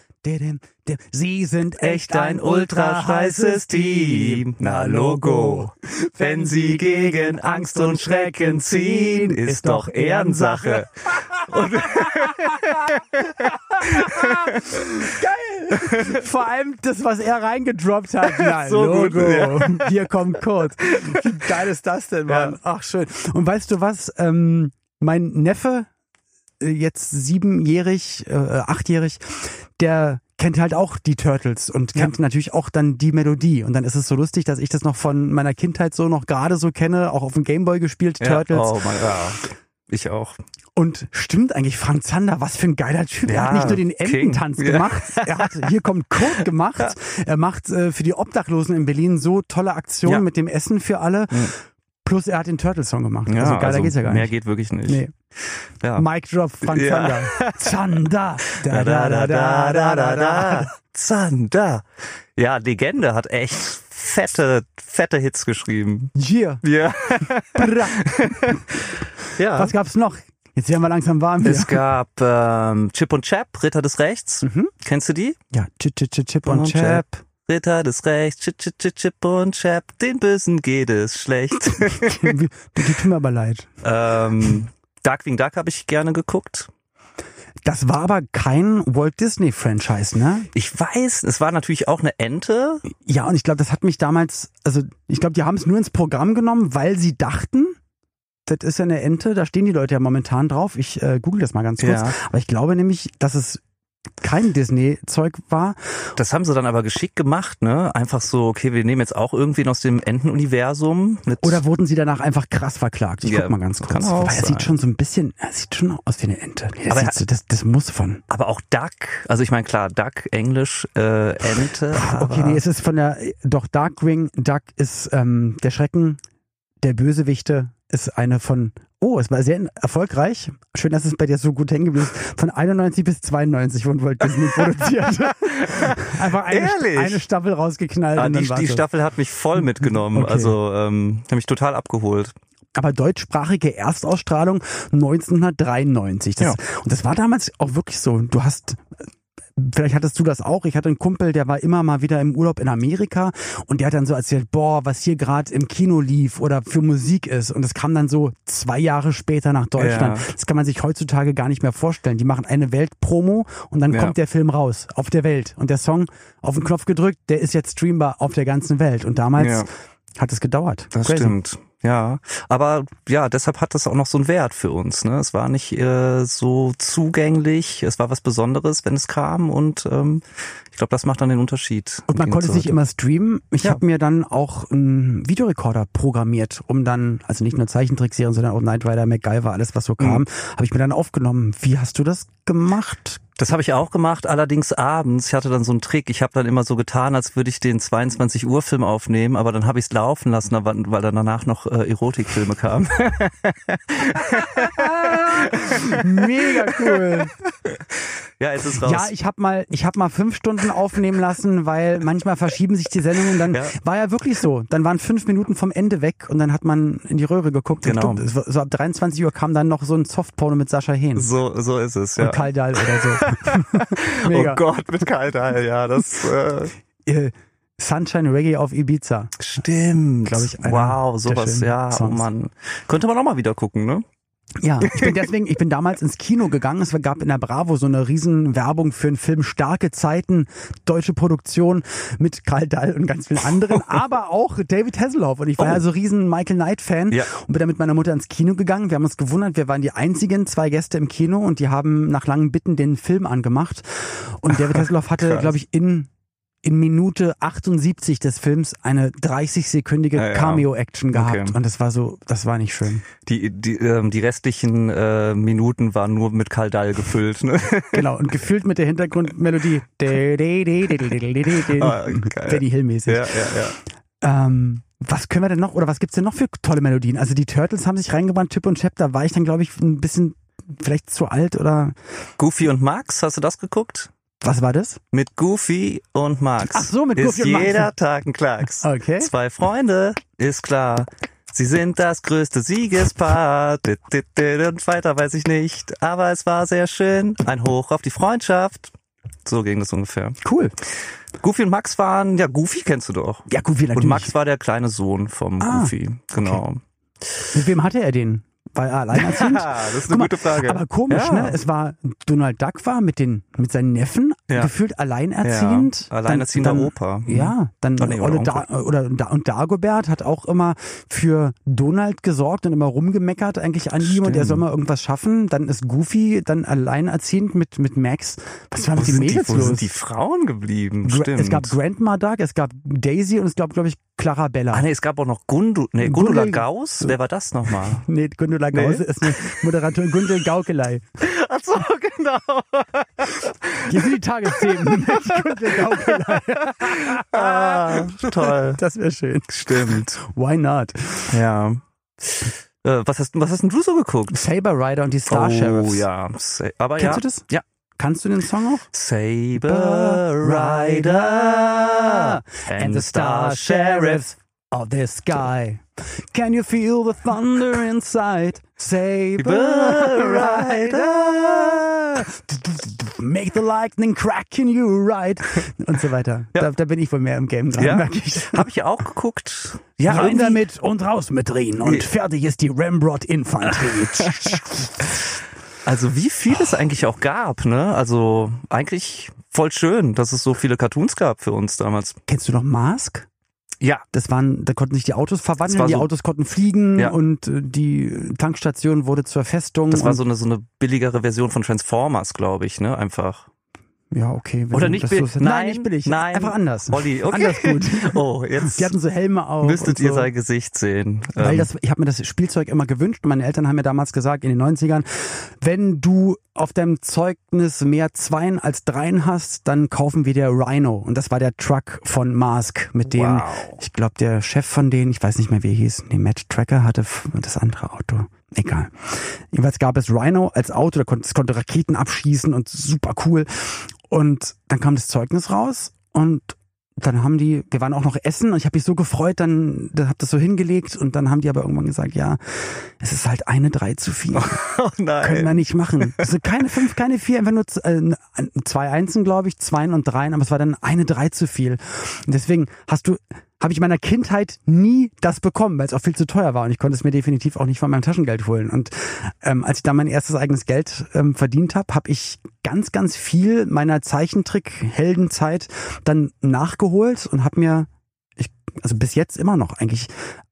Sie sind echt ein ultra heißes Team. Na Logo. Wenn sie gegen Angst und Schrecken ziehen, ist doch Ehrensache. Vor allem das, was er reingedroppt hat. Na, So gut, Logo. Hier kommt Code. Wie geil ist das denn, Mann? Ja. Ach, schön. Und weißt du was? Ähm, mein Neffe, äh, jetzt siebenjährig, äh, achtjährig, der kennt halt auch die Turtles und kennt natürlich auch dann die Melodie. Und dann ist es so lustig, dass ich das noch von meiner Kindheit so noch gerade so kenne, auch auf dem Gameboy gespielt, Turtles. Oh mein ja. Ich auch. Und stimmt eigentlich, Frank Zander, was für ein geiler Typ. er Ja, hat nicht nur den King. Ententanz Ja. gemacht, er hat Hier kommt Kurt gemacht. Er macht äh, für die Obdachlosen in Berlin so tolle Aktionen Ja. mit dem Essen für alle. Plus er hat den Turtle-Song gemacht. Ja, also geiler geht's ja gar mehr nicht. geht wirklich nicht. Nee. Ja. Mic Drop, Frank Ja. Zander. Zander. Da, da, da, da, da, da, da. Zander. Ja, Legende hat echt fette, fette Hits geschrieben. Hier. Ja. Bra. ja. Was gab's noch? Jetzt werden wir langsam warm. Es Hier. gab ähm, Chip und Chap, Ritter des Rechts. Mhm. Kennst du die? Ja, Chip, Chip, Chip, Chip und Chap. Ritter des Rechts, Chip, Chip, Chip, Chip und Chap. Den Bösen geht es schlecht. die, tun mir aber leid. ähm, Darkwing Duck habe ich gerne geguckt. Das war aber kein Walt Disney Franchise, ne? Ich weiß, es war natürlich auch eine Ente. Ja, und ich glaube, das hat mich damals, also ich glaube, die haben es nur ins Programm genommen, weil sie dachten, das ist ja eine Ente, da stehen die Leute ja momentan drauf. Ich äh, google das mal ganz kurz. Ja. Aber ich glaube nämlich, dass es kein Disney-Zeug war. Das haben sie dann aber geschickt gemacht, ne? Einfach so, okay, wir nehmen jetzt auch irgendwen aus dem Entenuniversum. Mit Oder wurden sie danach einfach krass verklagt? Ich Ja, guck mal ganz kurz. kann Weil er sieht schon so ein bisschen, er sieht schon aus wie eine Ente. Nee, das, Aber so, das, das muss von. aber auch Duck, also ich meine klar, Duck, Englisch, äh, Ente. Okay, nee, es ist von der, doch Darkwing Duck ist ähm, der Schrecken der Bösewichte, ist eine von, oh, es war sehr erfolgreich. Schön, dass es bei dir so gut hängen geblieben ist. Von 91 bis 92 wurden Walt Disney produziert. Einfach eine, Ehrlich? eine Staffel rausgeknallt. Ah, die, die. Staffel hat mich voll mitgenommen. Okay. Also ähm, hat mich total abgeholt. aber deutschsprachige Erstausstrahlung 1993. Das, Ja. Und das war damals auch wirklich so. Du hast, vielleicht hattest du das auch. Ich hatte einen Kumpel, der war immer mal wieder im Urlaub in Amerika und der hat dann so erzählt, boah, was hier gerade im Kino lief oder für Musik ist. Und das kam dann so zwei Jahre später nach Deutschland. Ja. Das kann man sich heutzutage gar nicht mehr vorstellen. Die machen eine Weltpromo und dann Ja. kommt der Film raus auf der Welt. Und der Song auf den Knopf gedrückt, der ist jetzt streambar auf der ganzen Welt. Und damals Ja. hat es gedauert. Das Crazy. stimmt. Ja, aber ja, deshalb hat das auch noch so einen Wert für uns. Ne? Es war nicht äh, so zugänglich, es war was Besonderes, wenn es kam und ähm, ich glaube, das macht dann den Unterschied. Und man konnte es nicht Gegensatz immer streamen. Ich Ja. habe mir dann auch einen Videorekorder programmiert, um dann, also nicht nur Zeichentrickserien, sondern auch Knight Rider, MacGyver, alles was so kam, Mhm. habe ich mir dann aufgenommen. Wie hast du das gemacht? Das habe ich auch gemacht, allerdings abends. Ich hatte dann so einen Trick. Ich habe dann immer so getan, als würde ich den 22 Uhr Film aufnehmen, aber dann habe ich es laufen lassen, weil dann danach noch äh, Erotikfilme kamen. Mega cool. ja, es ist raus. ja, ich habe mal, ich habe mal fünf Stunden aufnehmen lassen, weil manchmal verschieben sich die Sendungen. Dann Ja. war ja wirklich so. Dann waren fünf Minuten vom Ende weg und dann hat man in die Röhre geguckt. Genau. So ab 23 Uhr kam dann noch so ein Softporno mit Sascha Hehn so, so ist es, ja. und Karl Dahl oder so. Mega. Oh Gott, mit Kaltei, ja, das äh, Äh, Sunshine Reggae auf Ibiza. stimmt. Glaub ich, wow, sowas, ja, oh Songs. Mann. Könnte man auch mal wieder gucken, ne? Ja, ich bin deswegen, ich bin damals ins Kino gegangen. Es gab in der Bravo so eine riesen Werbung für einen Film Starke Zeiten, deutsche Produktion mit Karl Dahl und ganz vielen anderen, aber auch David Hasselhoff. Und ich war Oh. ja so riesen Michael Knight Fan Ja. und bin dann mit meiner Mutter ins Kino gegangen. Wir haben uns gewundert, wir waren die einzigen zwei Gäste im Kino und die haben nach langen Bitten den Film angemacht. Und David Hasselhoff hatte, glaube ich, in in Minute 78 des Films eine 30-sekündige Ja, ja. Cameo-Action gehabt. Okay. Und das war so, das war nicht schön. Die, die, ähm, die restlichen äh, Minuten waren nur mit Kaldal gefüllt, ne? Genau, und gefühlt mit der Hintergrundmelodie. Ah. Benny Hill-mäßig. ja, ja. Ähm, was können wir denn noch, oder was gibt's denn noch für tolle Melodien? Also die Turtles haben sich reingebrannt, Chip und Chap, da war ich dann, glaube ich, ein bisschen vielleicht zu alt oder Goofy und Max, hast du das geguckt? Was war das? Mit Goofy und Max. Ach so, mit ist Goofy und Max. jeder Tag ein Klacks. Okay. Zwei Freunde, ist klar. Sie sind das größte Siegespaar. Und weiter weiß ich nicht. Aber es war sehr schön. Ein Hoch auf die Freundschaft. So ging das ungefähr. Cool. Goofy und Max waren, ja, Goofy kennst du doch. Ja, Goofy natürlich. Und Max war der kleine Sohn vom Ah, Goofy. Genau. Mit wem hatte er den? War er alleinerziehend? das ist eine mal, gute Frage. Aber komisch, Ja. ne? Es war Donald Duck war mit den mit seinen Neffen Ja. gefühlt alleinerziehend. Ja, alleinerziehender dann, Opa. Mhm. Ja, dann Oh, nee, oder da, oder da, und Dagobert hat auch immer für Donald gesorgt und immer rumgemeckert eigentlich an ihm und er Stimmt. soll mal irgendwas schaffen. Dann ist Goofy dann alleinerziehend mit mit Max. Was war wo mit den sind, die, Mädels wo los? sind die Frauen geblieben? Gra- Stimmt. Es gab Grandma Duck, es gab Daisy und es gab glaube ich Clarabella. Ah, nee, es gab auch noch Gundu, nee, Gundula Gauss. Wer war das nochmal? Nee, Gundula Nee. Gause ist eine Moderatorin, Gundel Gaukelei. Ach so, genau. Hier sind die Tagesthemen mit Gundel Gaukelei. Ah, toll. Das wäre schön. Stimmt. Why not? Ja. Äh, was hast, was hast denn du so geguckt? Saber Rider und die Star Sheriffs. Oh ja, Sa- aber Kennst ja. du das? Ja. Kannst du den Song auch? Saber Rider and the star sheriffs of the sky. Can you feel the thunder inside? Saber Rider. Make the lightning crack in you right. Und so weiter. Ja. Da, da bin ich wohl mehr im Game dran, Ja, merke ich. habe ich auch geguckt. Ja, Rein irgendwie- damit und raus mit Rien und Nee. fertig ist die Rambrot Infanterie. Also wie viel es eigentlich auch gab, ne? Also eigentlich voll schön, dass es so viele Cartoons gab für uns damals. Kennst du noch Mask? Ja. Das waren, da konnten sich die Autos verwandeln, die so- Autos konnten fliegen Ja. und äh, die Tankstation wurde zur Festung. Das war so eine, so eine billigere Version von Transformers, glaube ich, ne? Einfach. Ja, okay. Oder nicht das billig. so- Nein, Nein, nicht billig. nein. Einfach anders. Olli, okay. Anders gut. Oh, jetzt Die hatten so Helme auf. müsstet und ihr so. sein Gesicht sehen. Weil Ähm, das, ich habe mir das Spielzeug immer gewünscht. Meine Eltern haben mir damals gesagt, in den 90ern, wenn du auf deinem Zeugnis mehr Zweien als Dreien hast, dann kaufen wir dir Rhino. Und das war der Truck von Mask, mit dem, Wow. ich glaube, der Chef von denen, ich weiß nicht mehr, wie er hieß, nee, Matt Tracker hatte das andere Auto. Egal. Jedenfalls gab es Rhino als Auto, da konnte, es konnte Raketen abschießen und super cool. Und dann kam das Zeugnis raus und dann haben die, wir waren auch noch essen und ich habe mich so gefreut, dann, dann hab das so hingelegt und dann haben die aber irgendwann gesagt, ja, es ist halt eine drei zu viel. oh Können wir nein. nicht machen. Also keine fünf, keine vier, einfach nur äh, zwei Einsen, glaube ich, Zweien und Dreien, aber es war dann eine drei zu viel. Und deswegen hast du, habe ich meiner Kindheit nie das bekommen, weil es auch viel zu teuer war und ich konnte es mir definitiv auch nicht von meinem Taschengeld holen. Und ähm, als ich dann mein erstes eigenes Geld ähm, verdient habe, habe ich ganz, ganz viel meiner Zeichentrick-Heldenzeit dann nachgeholt und habe mir, ich, also bis jetzt immer noch eigentlich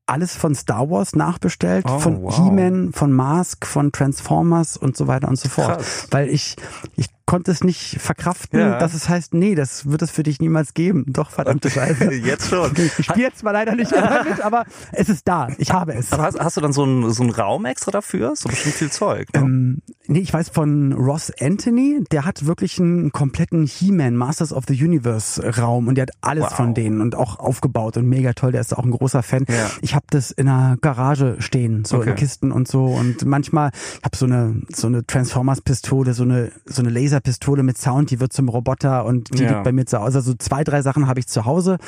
alles von Star Wars nachbestellt, Oh, von wow. He-Man, von Mask, von Transformers und so weiter und so fort. Krass. Weil ich, ich konnte es nicht verkraften, Ja. dass es heißt, nee, das wird es für dich niemals geben. Doch, verdammte Scheiße. Jetzt schon. Ich spiele zwar leider nicht mehr damit, aber es ist da. Ich habe es. Aber hast, hast du dann so einen, so einen Raum extra dafür? So bestimmt viel Zeug. Ne? Ähm, nee, ich weiß von Ross Anthony, der hat wirklich einen kompletten He-Man Masters of the Universe Raum und der hat alles Wow. von denen und auch aufgebaut und mega toll, der ist auch ein großer Fan. Ja. Ich habe das in einer Garage stehen, so Okay. in Kisten und so und manchmal ich habe so eine so eine Transformers Pistole, so eine so eine Laserpistole mit Sound, die wird zum Roboter und die Ja. liegt bei mir zu Hause. Also zwei, drei Sachen habe ich zu Hause,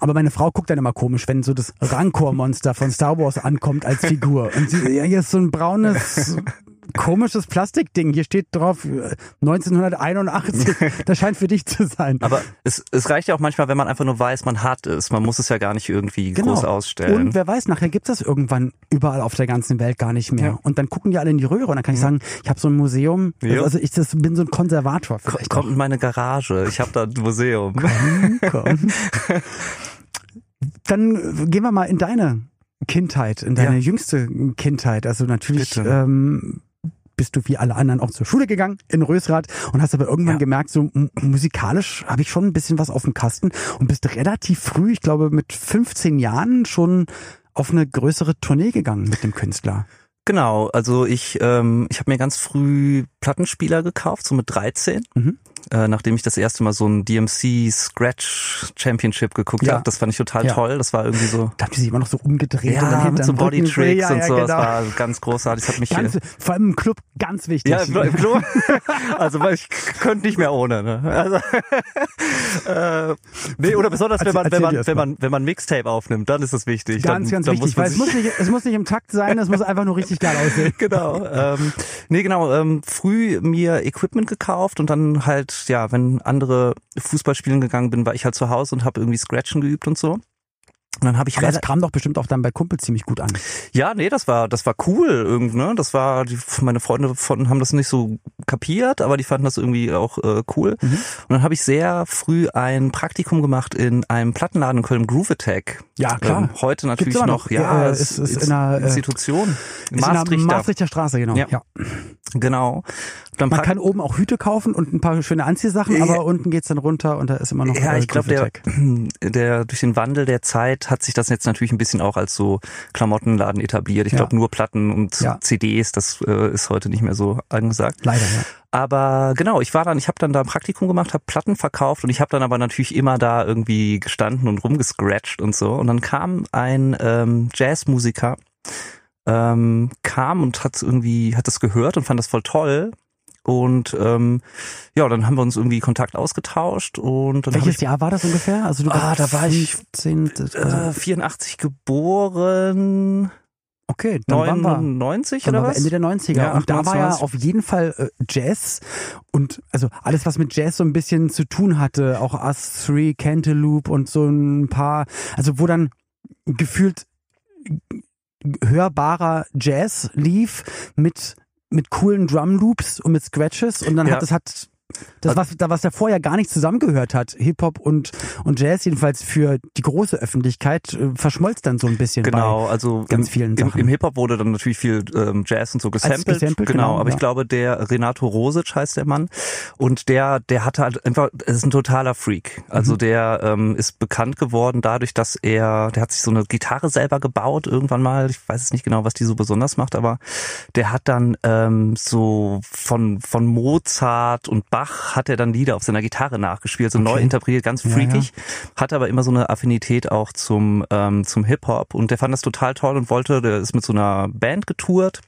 aber meine Frau guckt dann immer komisch, wenn so das Rancor Monster von Star Wars ankommt als Figur und sie ja, hier ist so ein braunes komisches Plastikding. Hier steht drauf äh, 1981. Das scheint für dich zu sein. Aber es, es reicht ja auch manchmal, wenn man einfach nur weiß, man hat es. Man muss es ja gar nicht irgendwie Genau. groß ausstellen. Und wer weiß, nachher gibt's das irgendwann überall auf der ganzen Welt gar nicht mehr. Ja. Und dann gucken die alle in die Röhre und dann kann ich sagen, ich habe so ein Museum. Ja. Also ich das, bin so ein Konservator Ko- vielleicht. Kommt in meine Garage. Ich habe da ein Museum. auch. Komm. Dann gehen wir mal in deine Kindheit, in deine Ja. jüngste Kindheit. Also natürlich ähm, bist du wie alle anderen auch zur Schule gegangen in Rösrath und hast aber irgendwann Ja. gemerkt, so musikalisch habe ich schon ein bisschen was auf dem Kasten und bist relativ früh, ich glaube mit 15 Jahren schon auf eine größere Tournee gegangen mit dem Künstler. Genau, also ich, ähm, ich habe mir ganz früh Plattenspieler gekauft, so mit 13, Mhm. äh, nachdem ich das erste Mal so ein DMC Scratch Championship geguckt Ja. habe. Das fand ich total Ja. toll. Das war irgendwie so Da haben die sich immer noch so umgedreht und dann ja, mit so Body Tricks ja, und ja, so. Das genau. war ganz großartig. Das hat mich Ganz, vor allem im Club ganz wichtig. Ja, im Klo. also weil ich könnte nicht mehr ohne. Ne? Also, äh, nee, oder besonders wenn man wenn man wenn man wenn man Mixtape aufnimmt, dann ist das wichtig. Ganz, dann, ganz dann wichtig, weil es muss, nicht, es muss nicht im Takt sein, es muss einfach nur richtig geil aussehen. Genau. Ähm, nee, genau. Ähm, früh mir Equipment gekauft und dann halt, ja, wenn andere Fußball spielen gegangen bin, war ich halt zu Hause und habe irgendwie Scratchen geübt und so. Und dann habe ich Aber das kam doch bestimmt auch dann bei Kumpel ziemlich gut an. ja, nee, das war das war cool irgendwie, ne? Das war die, meine Freunde von haben das nicht so kapiert, aber die fanden das irgendwie auch äh, cool. Mhm. Und dann habe ich sehr früh ein Praktikum gemacht in einem Plattenladen in Köln, Groove Attack. Ja, klar. Ähm, heute natürlich noch, noch. ja, es ist- ist in einer, äh, Institution. Ist in der Maastrichter. Maastrichter Straße, genau. Ja. Ja. Genau. Dann Man kann oben auch Hüte kaufen und ein paar schöne Anziehsachen, Ja. aber unten geht's dann runter und da ist immer noch Ja, äh, ich glaube, der, der durch den Wandel der Zeit hat sich das jetzt natürlich ein bisschen auch als so Klamottenladen etabliert. Ich Ja. glaube, nur Platten und Ja. CDs, das äh, ist heute nicht mehr so angesagt. Leider, ja. Aber genau, ich war dann, ich habe dann da ein Praktikum gemacht, habe Platten verkauft und ich habe dann aber natürlich immer da irgendwie gestanden und rumgescratcht und so. Und dann kam ein ähm, Jazzmusiker, ähm, kam und hat irgendwie, hat das gehört und fand das voll toll. Und ähm, ja, dann haben wir uns irgendwie Kontakt ausgetauscht und dann Welches ich, Jahr war das ungefähr? Also du Ah, warst da war ich, 15, äh, also, 84 geboren, okay, dann waren wir, 99 dann oder was? Ende der 90er. Ja, und da war ja 28. auf jeden Fall äh, Jazz und also alles, was mit Jazz so ein bisschen zu tun hatte, auch Us Three, Cantaloupe und so ein paar, also wo dann gefühlt hörbarer Jazz lief mit mit coolen Drum Loops und mit Scratches und dann Ja. hat es hat das was da was ja gar nicht zusammengehört hat Hip Hop und und Jazz jedenfalls für die große Öffentlichkeit äh, verschmolz dann so ein bisschen Genau, also ganz im, vielen im, Sachen. im Hip-Hop wurde dann natürlich viel ähm, Jazz und so gesampelt. gesampelt, genau, genau, aber ja. ich glaube, der Renato Rosic heißt der Mann und der, der hatte halt einfach, es ist ein totaler Freak. Also Mhm. der ähm, ist bekannt geworden dadurch, dass er, der hat sich so eine Gitarre selber gebaut irgendwann mal. Ich weiß es nicht genau, was die so besonders macht, aber der hat dann ähm, so von von Mozart und Bach hat er dann Lieder auf seiner Gitarre nachgespielt, so neu Okay. interpretiert, ganz Ja, freakig, hat aber immer so eine Affinität auch zum ähm, zum Hip Hop und der fand das total toll und wollte, der ist mit so einer Band getourt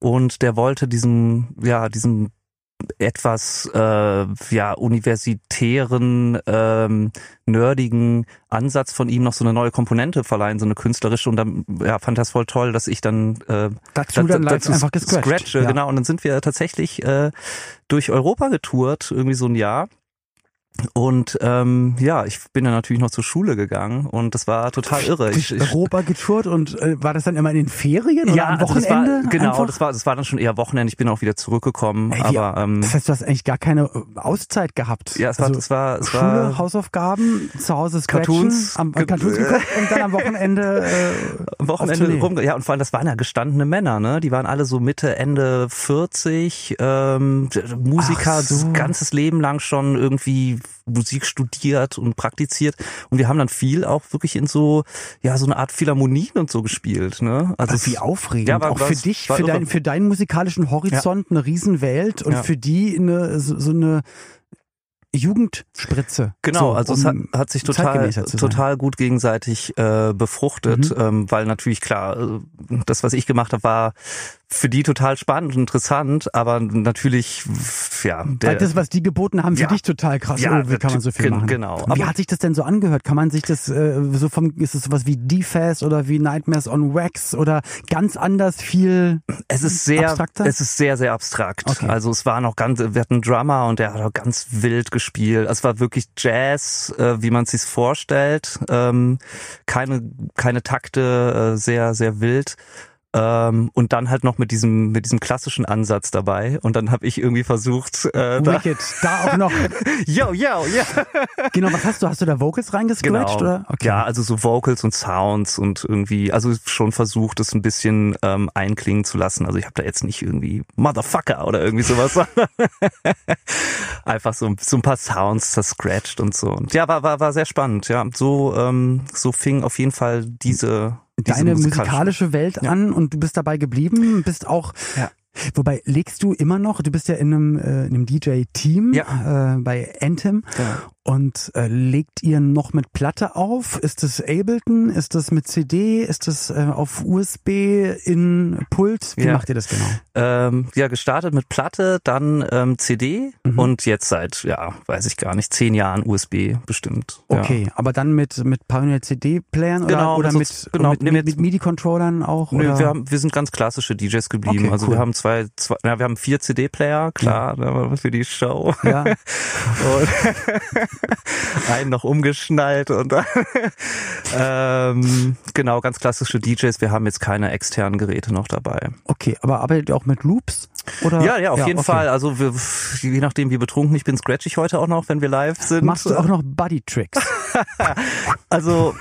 und der wollte diesen ja diesen etwas äh, ja universitären ähm, nerdigen Ansatz von ihm noch so eine neue Komponente verleihen, so eine künstlerische und dann ja, fand das voll toll, dass ich dann äh, dazu dann live dazu einfach gescratcht. scratche, Ja. genau und dann sind wir tatsächlich äh, durch Europa getourt, irgendwie so ein Jahr und ähm, ja, ich bin dann natürlich noch zur Schule gegangen und das war total irre. Ich, ich, Europa getourt und äh, war das dann immer in den Ferien oder am also das Wochenende? war, genau, einfach? das war das war dann schon eher Wochenende. Ich bin auch wieder zurückgekommen, Ey, wie- aber ähm, das heißt, du hast eigentlich gar keine äh, Auszeit gehabt. ja, es war, also, es war, es Schule, war Hausaufgaben, zu Hause Cartoons, am, äh, ge- Cartoons geguckt und dann am Wochenende äh, am Wochenende rum. Ja, und vor allem, das waren ja gestandene Männer, ne? Die waren alle so Mitte, Ende 40, ähm, Musiker, so. das ganzes Leben lang schon irgendwie Musik studiert und praktiziert. Und wir haben dann viel auch wirklich in so, ja, so eine Art Philharmonien und so gespielt, ne? Also Also wie aufregend. Ja, war- auch für dich, für, dein, für deinen musikalischen Horizont eine Riesenwelt und Ja. für die eine, so, so eine Jugendspritze. Genau, so, also es hat, um hat sich total, total gut gegenseitig äh, befruchtet, Mhm. ähm, weil natürlich klar, äh, das, was ich gemacht habe, war für die total spannend und interessant, aber natürlich, ja, der, Weil das, was die geboten haben, für Ja. dich total krass. Ja, oh, wie kann man so viel machen? genau. Wie hat sich das denn so angehört? Kann man sich das äh, so vom, ist es sowas wie D-Fast oder wie Nightmares on Wax oder ganz anders viel? es ist sehr, abstrakter? es ist sehr, sehr abstrakt. Okay. Also es war noch ganz, wir hatten einen Drummer und der hat auch ganz wild gespielt. Es war wirklich Jazz, äh, wie man es sich vorstellt. Ähm, keine, keine Takte, äh, sehr, sehr wild. Ähm, und dann halt noch mit diesem mit diesem klassischen Ansatz dabei und dann habe ich irgendwie versucht äh, da, Wicked. Da auch noch. yo yo ja genau, was hast du? Hast du da Vocals reingescratcht? Oder? Okay. Ja, also so Vocals und Sounds und irgendwie, also schon versucht, es ein bisschen ähm, einklingen zu lassen. Also ich habe da jetzt nicht irgendwie Motherfucker oder irgendwie sowas, einfach so, so ein paar Sounds zerscratcht und so. Und ja, war, war, war sehr spannend. Ja, so, ähm, so fing auf jeden Fall diese Deine musikalische- Welt Ja. an und du bist dabei geblieben, bist auch. Ja. Wobei legst du immer noch, du bist ja in einem, äh, in einem DJ-Team Ja. äh, bei Anthem Ja. Und äh, legt ihr noch mit Platte auf? Ist das Ableton? Ist das mit CD? Ist das äh, auf USB in Pult? Wie Ja. macht ihr das genau? Ähm, ja, gestartet mit Platte, dann ähm, CD Mhm. und jetzt seit, ja, weiß ich gar nicht, zehn Jahren USB bestimmt. Ja. Okay, aber dann mit mit Pioneer CD-Playern oder, Genau, oder mit genau, mit, nee, mit, mit- MIDI-Controllern auch? Nö, oder? wir, haben, wir sind ganz klassische DJs geblieben. Okay, also cool. wir haben zwei, zwei ja, wir haben vier CD-Player, klar, ne, für die Show. ja. Einen noch umgeschnallt und ähm, genau, ganz klassische DJs. Wir haben jetzt keine externen Geräte noch dabei. Okay, aber arbeitet ihr auch mit Loops? Oder? Ja, ja, auf jeden okay. Fall. Also wir, je nachdem, wie betrunken ich bin, scratch ich heute auch noch, wenn wir live sind. Machst du auch noch Buddy Tricks? Also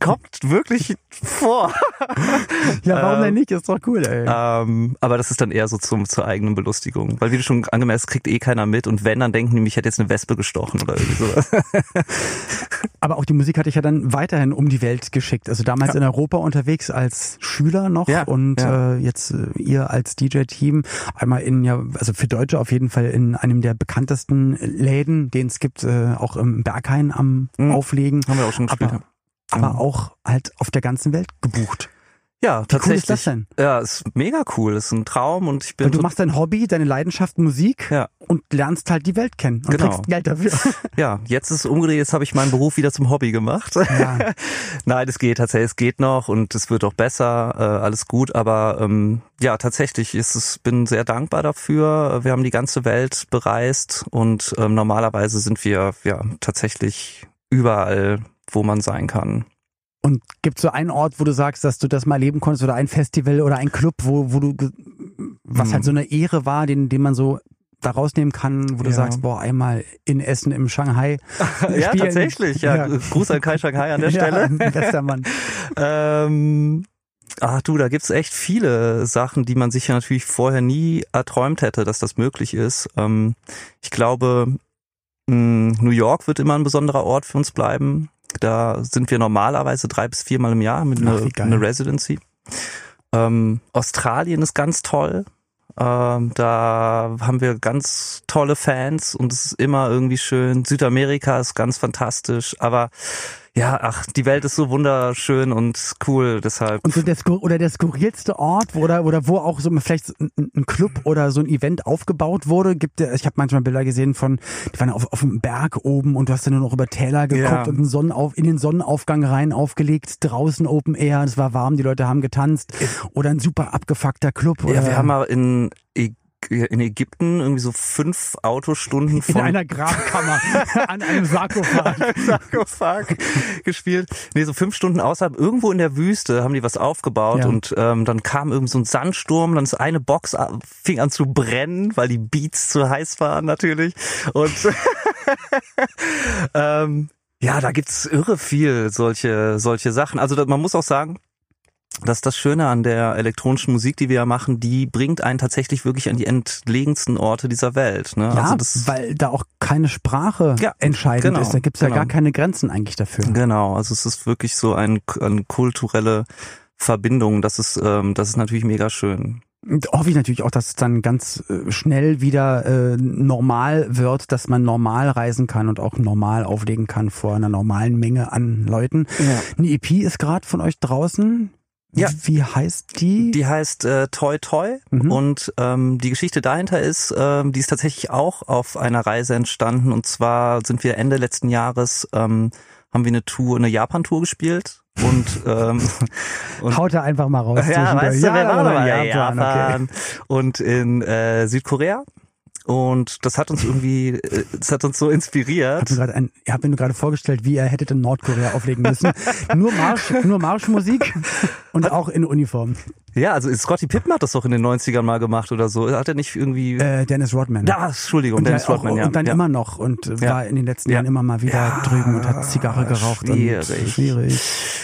kommt wirklich vor. ja, warum Ähm, denn nicht? Ist doch cool, ey. Ähm, aber das ist dann eher so zum, zur eigenen Belustigung. Weil wie du schon angemerkt hast, kriegt eh keiner mit. Und wenn, dann denken die, mich hätte jetzt eine Wespe gestochen oder irgendwie sowas. Aber auch die Musik hatte ich ja dann weiterhin um die Welt geschickt. Also damals in Europa unterwegs als Schüler noch Ja, und ja. Äh, jetzt äh, ihr als DJ-Team einmal in ja, also für Deutsche auf jeden Fall in einem der bekanntesten Läden, den es gibt, äh, auch im Berghain am Mhm. Auflegen. Haben wir auch schon gespielt. Aber, aber auch halt auf der ganzen Welt gebucht. ja, Wie cool tatsächlich. ist das denn? Ja, ist mega cool. Ist ein Traum und ich bin Weil du so- machst dein Hobby, deine Leidenschaft Musik Ja. und lernst halt die Welt kennen und Genau. kriegst Geld dafür. ja, jetzt ist es umgedreht, jetzt habe ich meinen Beruf wieder zum Hobby gemacht. Ja. Nein, es geht tatsächlich, es geht noch und es wird auch besser, äh, alles gut, aber ähm, ja, tatsächlich ist es, bin sehr dankbar dafür. Wir haben die ganze Welt bereist und ähm, normalerweise sind wir ja tatsächlich überall, wo man sein kann. Und gibt so einen Ort, wo du sagst, dass du das mal erleben konntest oder ein Festival oder ein Club, wo, wo du, was Hm. halt so eine Ehre war, den, den man so da rausnehmen kann, wo du Ja. sagst, boah, einmal in Essen im Shanghai. ja, spielen. tatsächlich. Ja, Ja. Gruß an Kai Shanghai an der Stelle. Ja, bester Mann. Ähm, ach du, da gibt's echt viele Sachen, die man sich ja natürlich vorher nie erträumt hätte, dass das möglich ist. Ähm, ich glaube, mh, New York wird immer ein besonderer Ort für uns bleiben. Da sind wir normalerweise drei bis viermal im Jahr mit einer eine Residency. Ähm, Australien ist ganz toll. Ähm, da haben wir ganz tolle Fans und es ist immer irgendwie schön. Südamerika ist ganz fantastisch, aber ja, ach, die Welt ist so wunderschön und cool, deshalb. Und so der, oder der skurrilste Ort, wo, oder, oder wo auch so vielleicht ein, ein Club oder so ein Event aufgebaut wurde, gibt ich habe manchmal Bilder gesehen von, die waren auf, auf dem Berg oben und du hast dann nur noch über Täler geguckt Ja. und einen Sonnenauf, in den Sonnenaufgang rein aufgelegt, draußen Open Air, es war warm, die Leute haben getanzt. Oder ein super abgefuckter Club. Oder ja, wir haben mal in, Ä- in Ägypten irgendwie so fünf Autostunden in von einer Grabkammer an einem Sarkophag. Sarkophag gespielt. Nee, so fünf Stunden außerhalb, irgendwo in der Wüste haben die was aufgebaut Ja. und ähm, dann kam irgendwie so ein Sandsturm, dann ist eine Box a- fing an zu brennen, weil die Beats zu heiß waren natürlich. Und ähm, ja, da gibt's irre viel solche, solche Sachen. Also man muss auch sagen, dass das Schöne an der elektronischen Musik, die wir ja machen, die bringt einen tatsächlich wirklich an die entlegensten Orte dieser Welt. Ne? Ja, also das, weil da auch keine Sprache Ja, entscheidend genau, ist. Da gibt's ja genau. gar keine Grenzen eigentlich dafür. Genau, also es ist wirklich so ein, eine kulturelle Verbindung. Das ist, ähm, das ist natürlich mega schön. Hoffe ich natürlich auch, dass es dann ganz äh, schnell wieder äh, normal wird, dass man normal reisen kann und auch normal auflegen kann vor einer normalen Menge an Leuten. Ja. Eine EP ist gerade von euch draußen. Ja. Wie heißt die? Die heißt äh, Toy Toy Mhm. und ähm, die Geschichte dahinter ist, ähm, die ist tatsächlich auch auf einer Reise entstanden und zwar sind wir Ende letzten Jahres ähm, haben wir eine Tour, eine Japan-Tour gespielt und ähm, und Haut da einfach mal raus. Ja, weißt du, wir waren mal in Japan, Japan, okay. und in äh, Südkorea. Und das hat uns irgendwie, äh, das hat uns so inspiriert. Ich habe mir gerade mir vorgestellt, wie ihr hättet in Nordkorea auflegen müssen. nur Marsch, nur Marschmusik und auch in Uniform. Ja, also Scotty Pippen hat das doch in den 90ern mal gemacht oder so. Hat er nicht irgendwie... Äh, Dennis Rodman. da, Entschuldigung, und, Dennis Rodman, ja. und dann ja. immer noch und Ja. war in den letzten Ja. Jahren immer mal wieder drüben und hat Zigarre geraucht. schwierig. Und schwierig.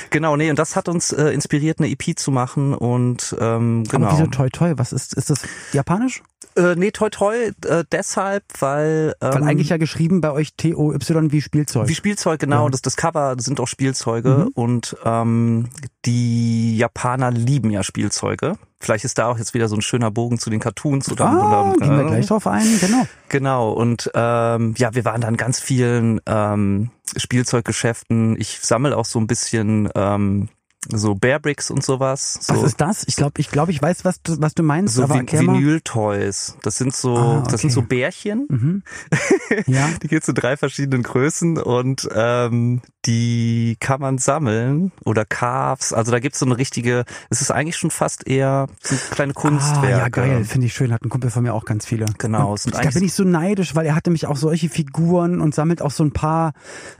Genau, nee, und das hat uns äh, inspiriert, eine EP zu machen und ähm, genau. Aber wieso Toi Toi? Was ist, ist das japanisch? äh, nee, toi toi, äh, deshalb, weil... Ähm, Weil eigentlich ja geschrieben bei euch T-O-Y wie Spielzeug. Wie Spielzeug, genau. Ja. Das, das Cover sind auch Spielzeuge Mhm. und ähm, die Japaner lieben ja Spielzeuge. Vielleicht ist da auch jetzt wieder so ein schöner Bogen zu den Cartoons oder, ah, oder gehen wir gleich drauf ein, genau. Genau, und ähm, ja, wir waren dann ganz vielen ähm, Spielzeuggeschäften. Ich sammle auch so ein bisschen ähm, so Bearbricks und sowas. So, Was ist das? Ich glaube, ich glaube, ich weiß, was du, was du meinst, so aber Vi- erklär mal. Vinyl-Toys. Das sind so, Ah, das sind okay. so Bärchen. Mhm. Ja. Die gibt's in drei verschiedenen Größen und ähm, die kann man sammeln oder Calves. Also da gibt's so eine richtige, es ist eigentlich schon fast eher so kleine Kunstwerke. Ah, ja, geil, finde ich schön. Hat ein Kumpel von mir auch ganz viele. Genau, Und sind da bin ich so neidisch, weil er hatte mich auch solche Figuren und sammelt auch so ein paar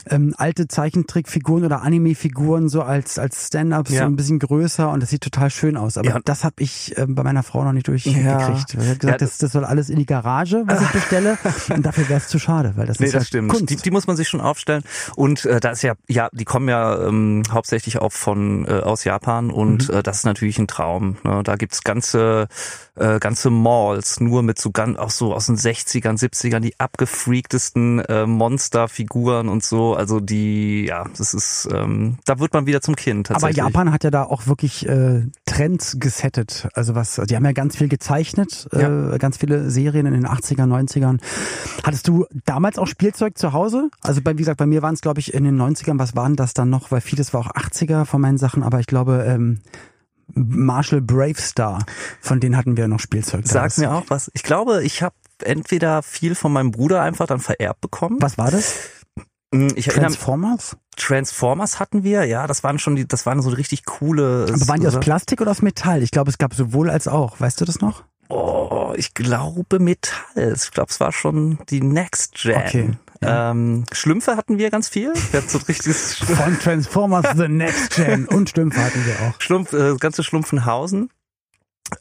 ähm, alte Zeichentrickfiguren oder Anime-Figuren so als als Stand-ups Ja. so ein bisschen größer und das sieht total schön aus. Aber Ja. das habe ich ähm, bei meiner Frau noch nicht durchgekriegt. Ja. Er hat gesagt, das, das soll alles in die Garage, was ich bestelle. und dafür wäre es zu schade, weil das Nee, ist das halt stimmt. Kunst. Die, die muss man sich schon aufstellen. Und äh, da ist ja, ja, die kommen ja ähm, hauptsächlich auch von äh, aus Japan und Mhm. äh, das ist natürlich ein Traum. Ne? Da gibt's ganze äh, ganze Malls nur mit so ganz auch so aus den 60ern, 70ern die abgefreaktesten äh, Monsterfiguren und so. Also die, ja, das ist, ähm, da wird man wieder zum Kind Aber tatsächlich. Japan hat ja da auch wirklich äh, Trends gesettet. Also was, die haben ja ganz viel gezeichnet, äh, ganz viele Serien in den 80er, 90ern. Hattest du damals auch Spielzeug zu Hause? Also bei, wie gesagt, bei mir waren es, glaube ich, in den 90ern, was waren das dann noch? Weil vieles war auch 80er von meinen Sachen, aber ich glaube, ähm, Marshall Bravestar, von denen hatten wir noch Spielzeug. Sag mir auch was. Ich glaube, ich habe entweder viel von meinem Bruder einfach dann vererbt bekommen. Was war das? Hm, Ich erinnere mich, Transformers? Transformers hatten wir, ja, das waren schon die, das waren so richtig coole. Aber waren die aus? Plastik oder aus Metall? Ich glaube, es gab sowohl als auch. Weißt du das noch? Oh, ich glaube Metall. Ich glaube, es war schon die Next Gen. Okay, ja. Ähm, Schlümpfe hatten wir ganz viel. Wir hatten so ein richtiges Von Transformers The Next Gen. Und Stümpfe hatten wir auch. Schlumpf äh, ganze Schlumpfenhausen.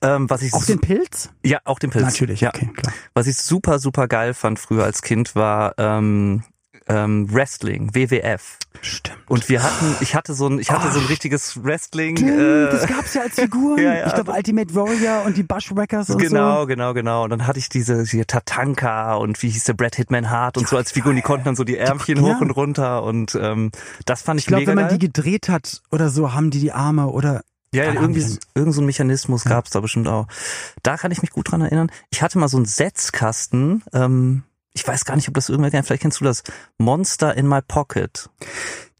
Ähm, was ich Auch den Pilz? ja auch den Pilz. Natürlich, Ja. okay, klar. Was ich super super geil fand früher als Kind war ähm, ähm, Wrestling, WWF. Stimmt. Und wir hatten, ich hatte so ein, ich hatte so ein richtiges Wrestling. Stimmt, äh, das gab's ja als Figuren. Ja, ja. Ich glaube Ultimate Warrior und die Bushwhackers und Genau, so. genau, genau. Und dann hatte ich diese hier Tatanka und wie hieß der Brad Hitman Hart und so als Figuren, die konnten dann so die Ärmchen ja. hoch und runter und ähm, das fand ich, Ich glaube, mega wenn man geil. die gedreht hat oder so, haben die die Arme oder ja, Keine irgendwie Ahnung. irgend so ein Mechanismus gab's da bestimmt auch. Da kann ich mich gut dran erinnern. Ich hatte mal so einen Setzkasten. Ähm, ich weiß gar nicht, ob das irgendwer kennt. Vielleicht kennst du das Monster in my Pocket.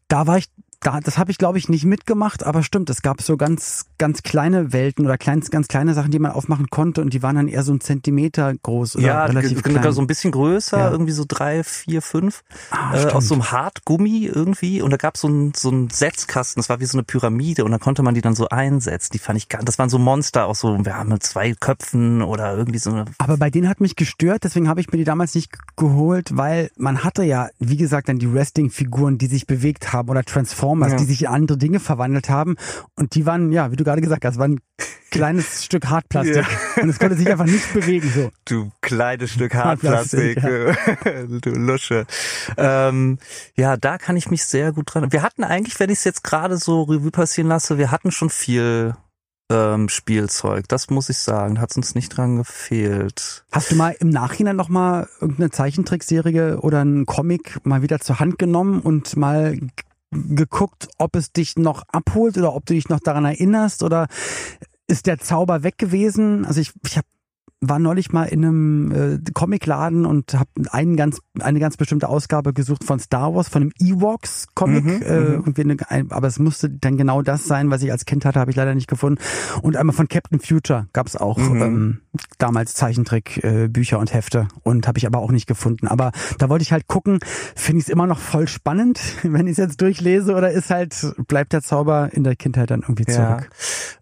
da war ich da, das habe ich glaube ich nicht mitgemacht, aber stimmt, es gab so ganz ganz kleine Welten oder klein, ganz kleine Sachen, die man aufmachen konnte und die waren dann eher so ein Zentimeter groß oder ja, relativ klein. so ein bisschen größer, Ja. irgendwie so drei, vier, fünf. ah, äh, aus so einem Hartgummi irgendwie und da gab's so einen so einen Setzkasten, das war wie so eine Pyramide und da konnte man die dann so einsetzen. Die fand ich ganz, das waren so Monster auch so, wir haben mit zwei Köpfen oder irgendwie so eine Aber bei denen hat mich gestört, deswegen habe ich mir die damals nicht geholt, weil man hatte ja, wie gesagt, dann die Wrestling-Figuren, die sich bewegt haben oder Transformers, Ja. die sich in andere Dinge verwandelt haben. Und die waren, ja, wie du gerade gesagt hast, waren ein kleines Stück Hartplastik. Und es konnte sich einfach nicht bewegen. So. du kleines Stück Hartplastik, Hartplastik, du Lusche. Ähm, ja, da kann ich mich sehr gut dran. Wir hatten eigentlich, wenn ich es jetzt gerade so Revue passieren lasse, wir hatten schon viel ähm, Spielzeug. Das muss ich sagen, hat uns nicht dran gefehlt. Hast du mal im Nachhinein nochmal irgendeine Zeichentrickserie oder einen Comic mal wieder zur Hand genommen und mal geguckt, ob es dich noch abholt oder ob du dich noch daran erinnerst oder ist der Zauber weg gewesen? Also ich, ich hab, war neulich mal in einem äh, Comicladen und habe einen ganz, eine ganz bestimmte Ausgabe gesucht von Star Wars, von einem Ewoks-Comic. Mhm, äh, mhm. irgendwie eine, ein, aber es musste dann genau das sein, was ich als Kind hatte, habe ich leider nicht gefunden. Und einmal von Captain Future gab es auch Mhm. ähm, damals Zeichentrick-Bücher äh, Bücher und Hefte und habe ich aber auch nicht gefunden. Aber da wollte ich halt gucken, finde ich es immer noch voll spannend, wenn ich es jetzt durchlese oder ist halt, bleibt der Zauber in der Kindheit dann irgendwie zurück.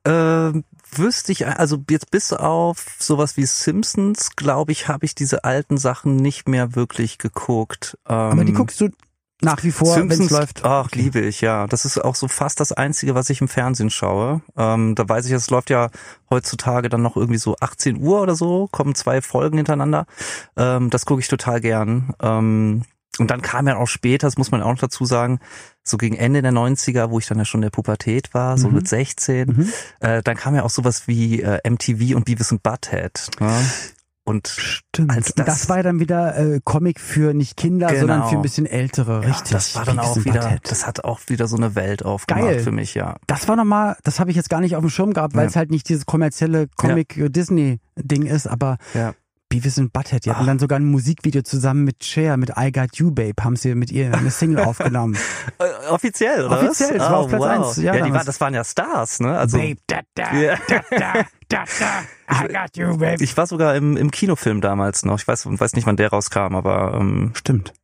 Ähm, wüsste ich, also jetzt bis auf sowas wie Simpsons, glaube ich, habe ich diese alten Sachen nicht mehr wirklich geguckt. Ähm, Aber die guckst du nach wie vor, wenn es Simpsons, läuft. ach, liebe ich, ja. Das ist auch so fast das Einzige, was ich im Fernsehen schaue. Ähm, da weiß ich, es läuft ja heutzutage dann noch irgendwie so 18 Uhr oder so, kommen zwei Folgen hintereinander. Ähm, das gucke ich total gern. Ähm, und dann kam ja auch später, das muss man auch noch dazu sagen, so gegen Ende der 90er, wo ich dann ja schon in der Pubertät war, so Mhm. mit 16, Mhm. äh, dann kam ja auch sowas wie äh, MTV und Beavis und Butthead. Ne? Und Stimmt. als Und das, das- war ja dann wieder äh, Comic für nicht Kinder, Genau. sondern für ein bisschen ältere. ja, Richtig. das war dann Beavis auch wieder, Butthead. das hat auch wieder so eine Welt aufgemacht Geil. für mich, ja. Das war nochmal, das habe ich jetzt gar nicht auf dem Schirm gehabt, weil Ja. es halt nicht dieses kommerzielle Comic-Disney-Ding ist, aber Ja. Beavis and Butthead. Die hatten dann sogar ein Musikvideo zusammen mit Cher, mit I Got You Babe, haben sie mit ihr eine Single aufgenommen. Äh, offiziell, oder Offiziell, das war auf Platz eins, ja, Ja, die waren, das waren ja Stars, ne? Also, Babe, da, da, da, da, da, da, I got you, babe. ich war sogar im, im Kinofilm damals noch. Ich weiß, weiß nicht, wann der rauskam, aber ähm, Stimmt.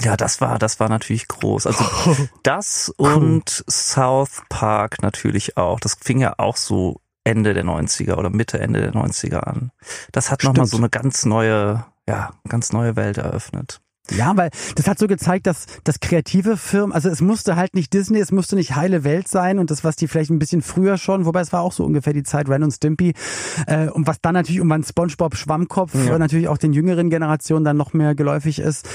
ja, das war, das war natürlich groß. Also das und South Park natürlich auch. Das fing ja auch so Ende der 90er oder Mitte, Ende der 90er an. Das hat nochmal so eine ganz neue, ja, ganz neue Welt eröffnet. Ja, weil das hat so gezeigt, dass das kreative Firmen, also es musste halt nicht Disney, es musste nicht heile Welt sein und das, was die vielleicht ein bisschen früher schon, wobei es war auch so ungefähr die Zeit Ren und Stimpy äh, und was dann natürlich irgendwann SpongeBob Schwammkopf Ja. natürlich auch den jüngeren Generationen dann noch mehr geläufig ist.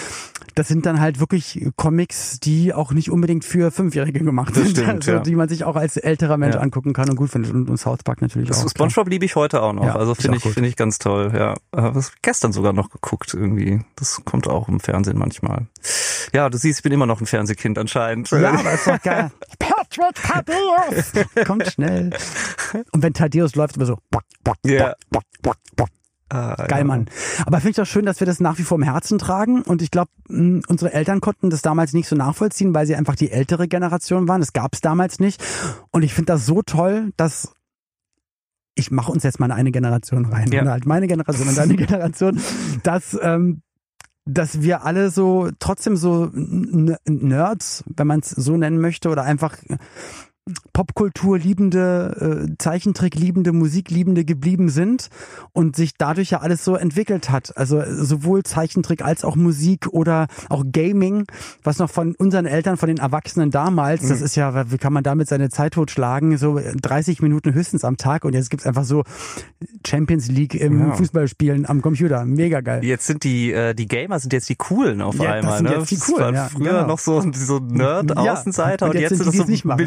Das sind dann halt wirklich Comics, die auch nicht unbedingt für Fünfjährige gemacht Das sind, stimmt, also ja. die man sich auch als älterer Mensch Ja. angucken kann und gut findet und, und South Park natürlich Das auch. SpongeBob liebe ich heute auch noch. Ja, also finde ich, finde ich ganz toll, ja. Habe es gestern sogar noch geguckt irgendwie. Das kommt auch im Fernsehen manchmal. Ja, du siehst, ich bin immer noch ein Fernsehkind anscheinend. Ja, aber ist doch geil. Patrick Thaddeus! Kommt schnell. Und wenn Thaddeus läuft, immer so. Ja. Ah, Geil, ja. Mann. Aber finde ich doch schön, dass wir das nach wie vor im Herzen tragen. Und ich glaube, unsere Eltern konnten das damals nicht so nachvollziehen, weil sie einfach die ältere Generation waren. Das gab es damals nicht. Und ich finde das so toll, dass ich mache uns jetzt mal in eine Generation rein. Ja. Und halt meine Generation und deine Generation, dass, ähm, dass wir alle so trotzdem so Nerds, wenn man es so nennen möchte, oder einfach Popkultur liebende, äh, Zeichentrick liebende, Musik liebende geblieben sind und sich dadurch ja alles so entwickelt hat. Also sowohl Zeichentrick als auch Musik oder auch Gaming, was noch von unseren Eltern, von den Erwachsenen damals, das ist ja, wie kann man damit seine Zeit totschlagen? So 30 Minuten höchstens am Tag und jetzt gibt's einfach so Champions League im Ja. Fußballspielen am Computer. Mega geil. Jetzt sind die äh, die Gamer sind jetzt die coolen auf Ja, das einmal. sind ne? jetzt die Das coolen, waren ja, früher genau. noch so so Nerd Ja, und und, jetzt jetzt sind sind das so machen.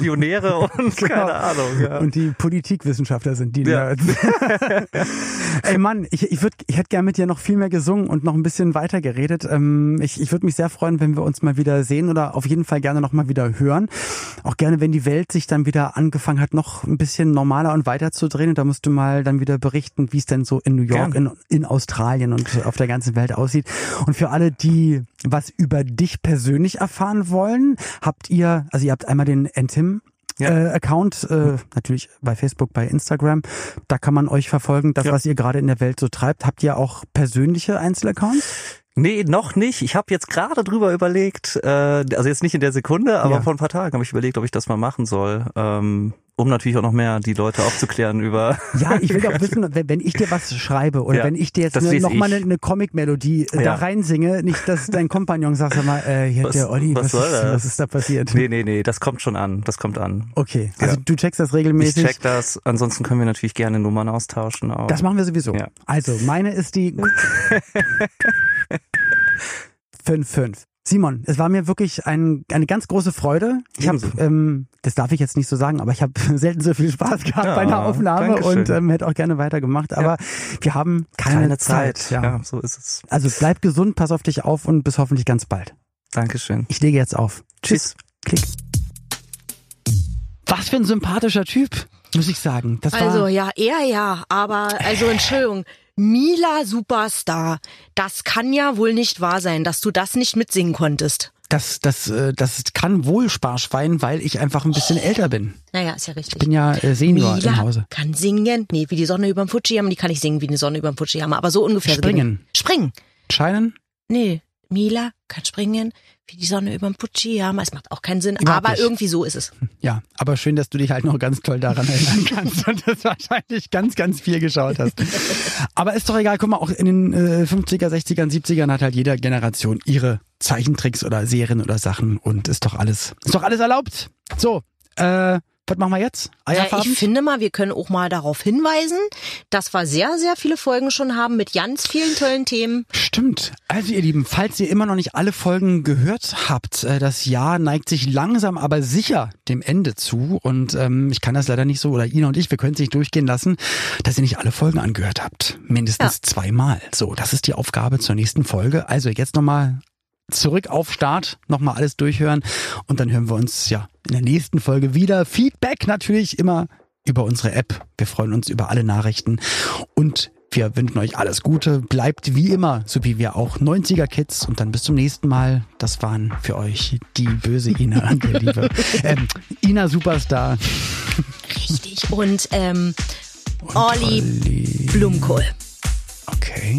Millionäre und Genau. keine Ahnung. Ja. Und die Politikwissenschaftler sind die Ja. Nerds. Ey Mann, ich, ich, würd, ich hätte gerne mit dir noch viel mehr gesungen und noch ein bisschen weiter geredet. Ähm, ich ich würde mich sehr freuen, wenn wir uns mal wieder sehen oder auf jeden Fall gerne noch mal wieder hören. Auch gerne, wenn die Welt sich dann wieder angefangen hat, noch ein bisschen normaler und weiter zu drehen. Und da musst du mal dann wieder berichten, wie es denn so in New York, in, in Australien und auf der ganzen Welt aussieht. Und für alle, die was über dich persönlich erfahren wollen, habt ihr, also ihr habt einmal den Entim Ja. äh, Account, äh, natürlich bei Facebook, bei Instagram. Da kann man euch verfolgen, das, Ja. was ihr gerade in der Welt so treibt. Habt ihr auch persönliche Einzelaccounts? Nee, noch nicht. Ich habe jetzt gerade drüber überlegt, äh, also jetzt nicht in der Sekunde, aber Ja. vor ein paar Tagen habe ich überlegt, ob ich das mal machen soll, ähm, um natürlich auch noch mehr die Leute aufzuklären über. Ja, ich will doch wissen, wenn, ich dir was schreibe oder Ja, wenn ich dir jetzt ne, lese noch mal ich. eine, eine Comic-Melodie äh, da Ja. reinsinge, nicht, dass dein Kompagnon sagt, sag mal, äh, hier hat Was- der Olli, was was, soll ist, das? was ist da passiert? Nee, nee, nee, das kommt schon an. Das kommt an. Okay, also Ja. du checkst das Ich regelmäßig. check das. Ansonsten können wir natürlich gerne Nummern austauschen. Auch. Das machen wir sowieso. Ja. Also, meine ist die 5-5. Simon, es war mir wirklich ein, eine ganz große Freude. Ich habe, ähm, das darf ich jetzt nicht so sagen, aber ich habe selten so viel Spaß gehabt Ja, bei einer Aufnahme und ähm, hätte auch gerne weitergemacht. Aber wir haben keine, Keine Zeit. Zeit. Ja. Ja. so ist es. Also bleib gesund, pass auf dich auf und bis hoffentlich ganz bald. Dankeschön. Ich lege jetzt auf. Tschüss. Klick. Was für ein sympathischer Typ, muss ich sagen. Das Also war, ja, er ja, aber also Entschuldigung. Mila Superstar, das kann ja wohl nicht wahr sein, dass du das nicht mitsingen konntest. das, das, äh, das kann wohl Sparschwein, weil ich einfach ein bisschen älter bin. Naja, ist ja richtig. Ich bin ja äh, Senior im Hause. kann singen. Nee, wie die Sonne überm Fujiyama, die kann ich singen wie die Sonne überm Fujiyama, aber so ungefähr. Springen. Springen. Scheinen? Nee, Mila kann springen wie die Sonne überm Fujiyama. Es macht auch keinen Sinn, Überhaupt aber nicht. irgendwie so ist es. Ja, aber schön, dass du dich halt noch ganz toll daran erinnern kannst und das wahrscheinlich ganz, ganz viel geschaut hast. Aber ist doch egal, guck mal, auch in den äh, 50er, 60er, 70ern hat halt jede Generation ihre Zeichentricks oder Serien oder Sachen und ist doch alles, ist doch alles erlaubt. So, äh, was machen wir jetzt? Ja, Eierfarben? ich finde mal, wir können auch mal darauf hinweisen, dass wir sehr, sehr viele Folgen schon haben mit ganz vielen tollen Themen. Stimmt. Also ihr Lieben, falls ihr immer noch nicht alle Folgen gehört habt, äh, das Jahr neigt sich langsam aber sicher dem Ende zu und ähm, ich kann das leider nicht so, oder Ina und ich, wir können es nicht durchgehen lassen, dass ihr nicht alle Folgen angehört habt. Mindestens zweimal. So, das ist die Aufgabe zur nächsten Folge. Also jetzt nochmal zurück auf Start, nochmal alles durchhören und dann hören wir uns ja in der nächsten Folge wieder. Feedback natürlich immer über unsere App. Wir freuen uns über alle Nachrichten und Wir wünschen euch alles Gute. Bleibt wie immer, so wie wir auch 90er Kids. Und dann bis zum nächsten Mal. Das waren für euch die böse Ina, der Liebe. ähm, Ina Superstar. Richtig. Und, ähm, Und Olli Olli. Blumenkohl. Okay.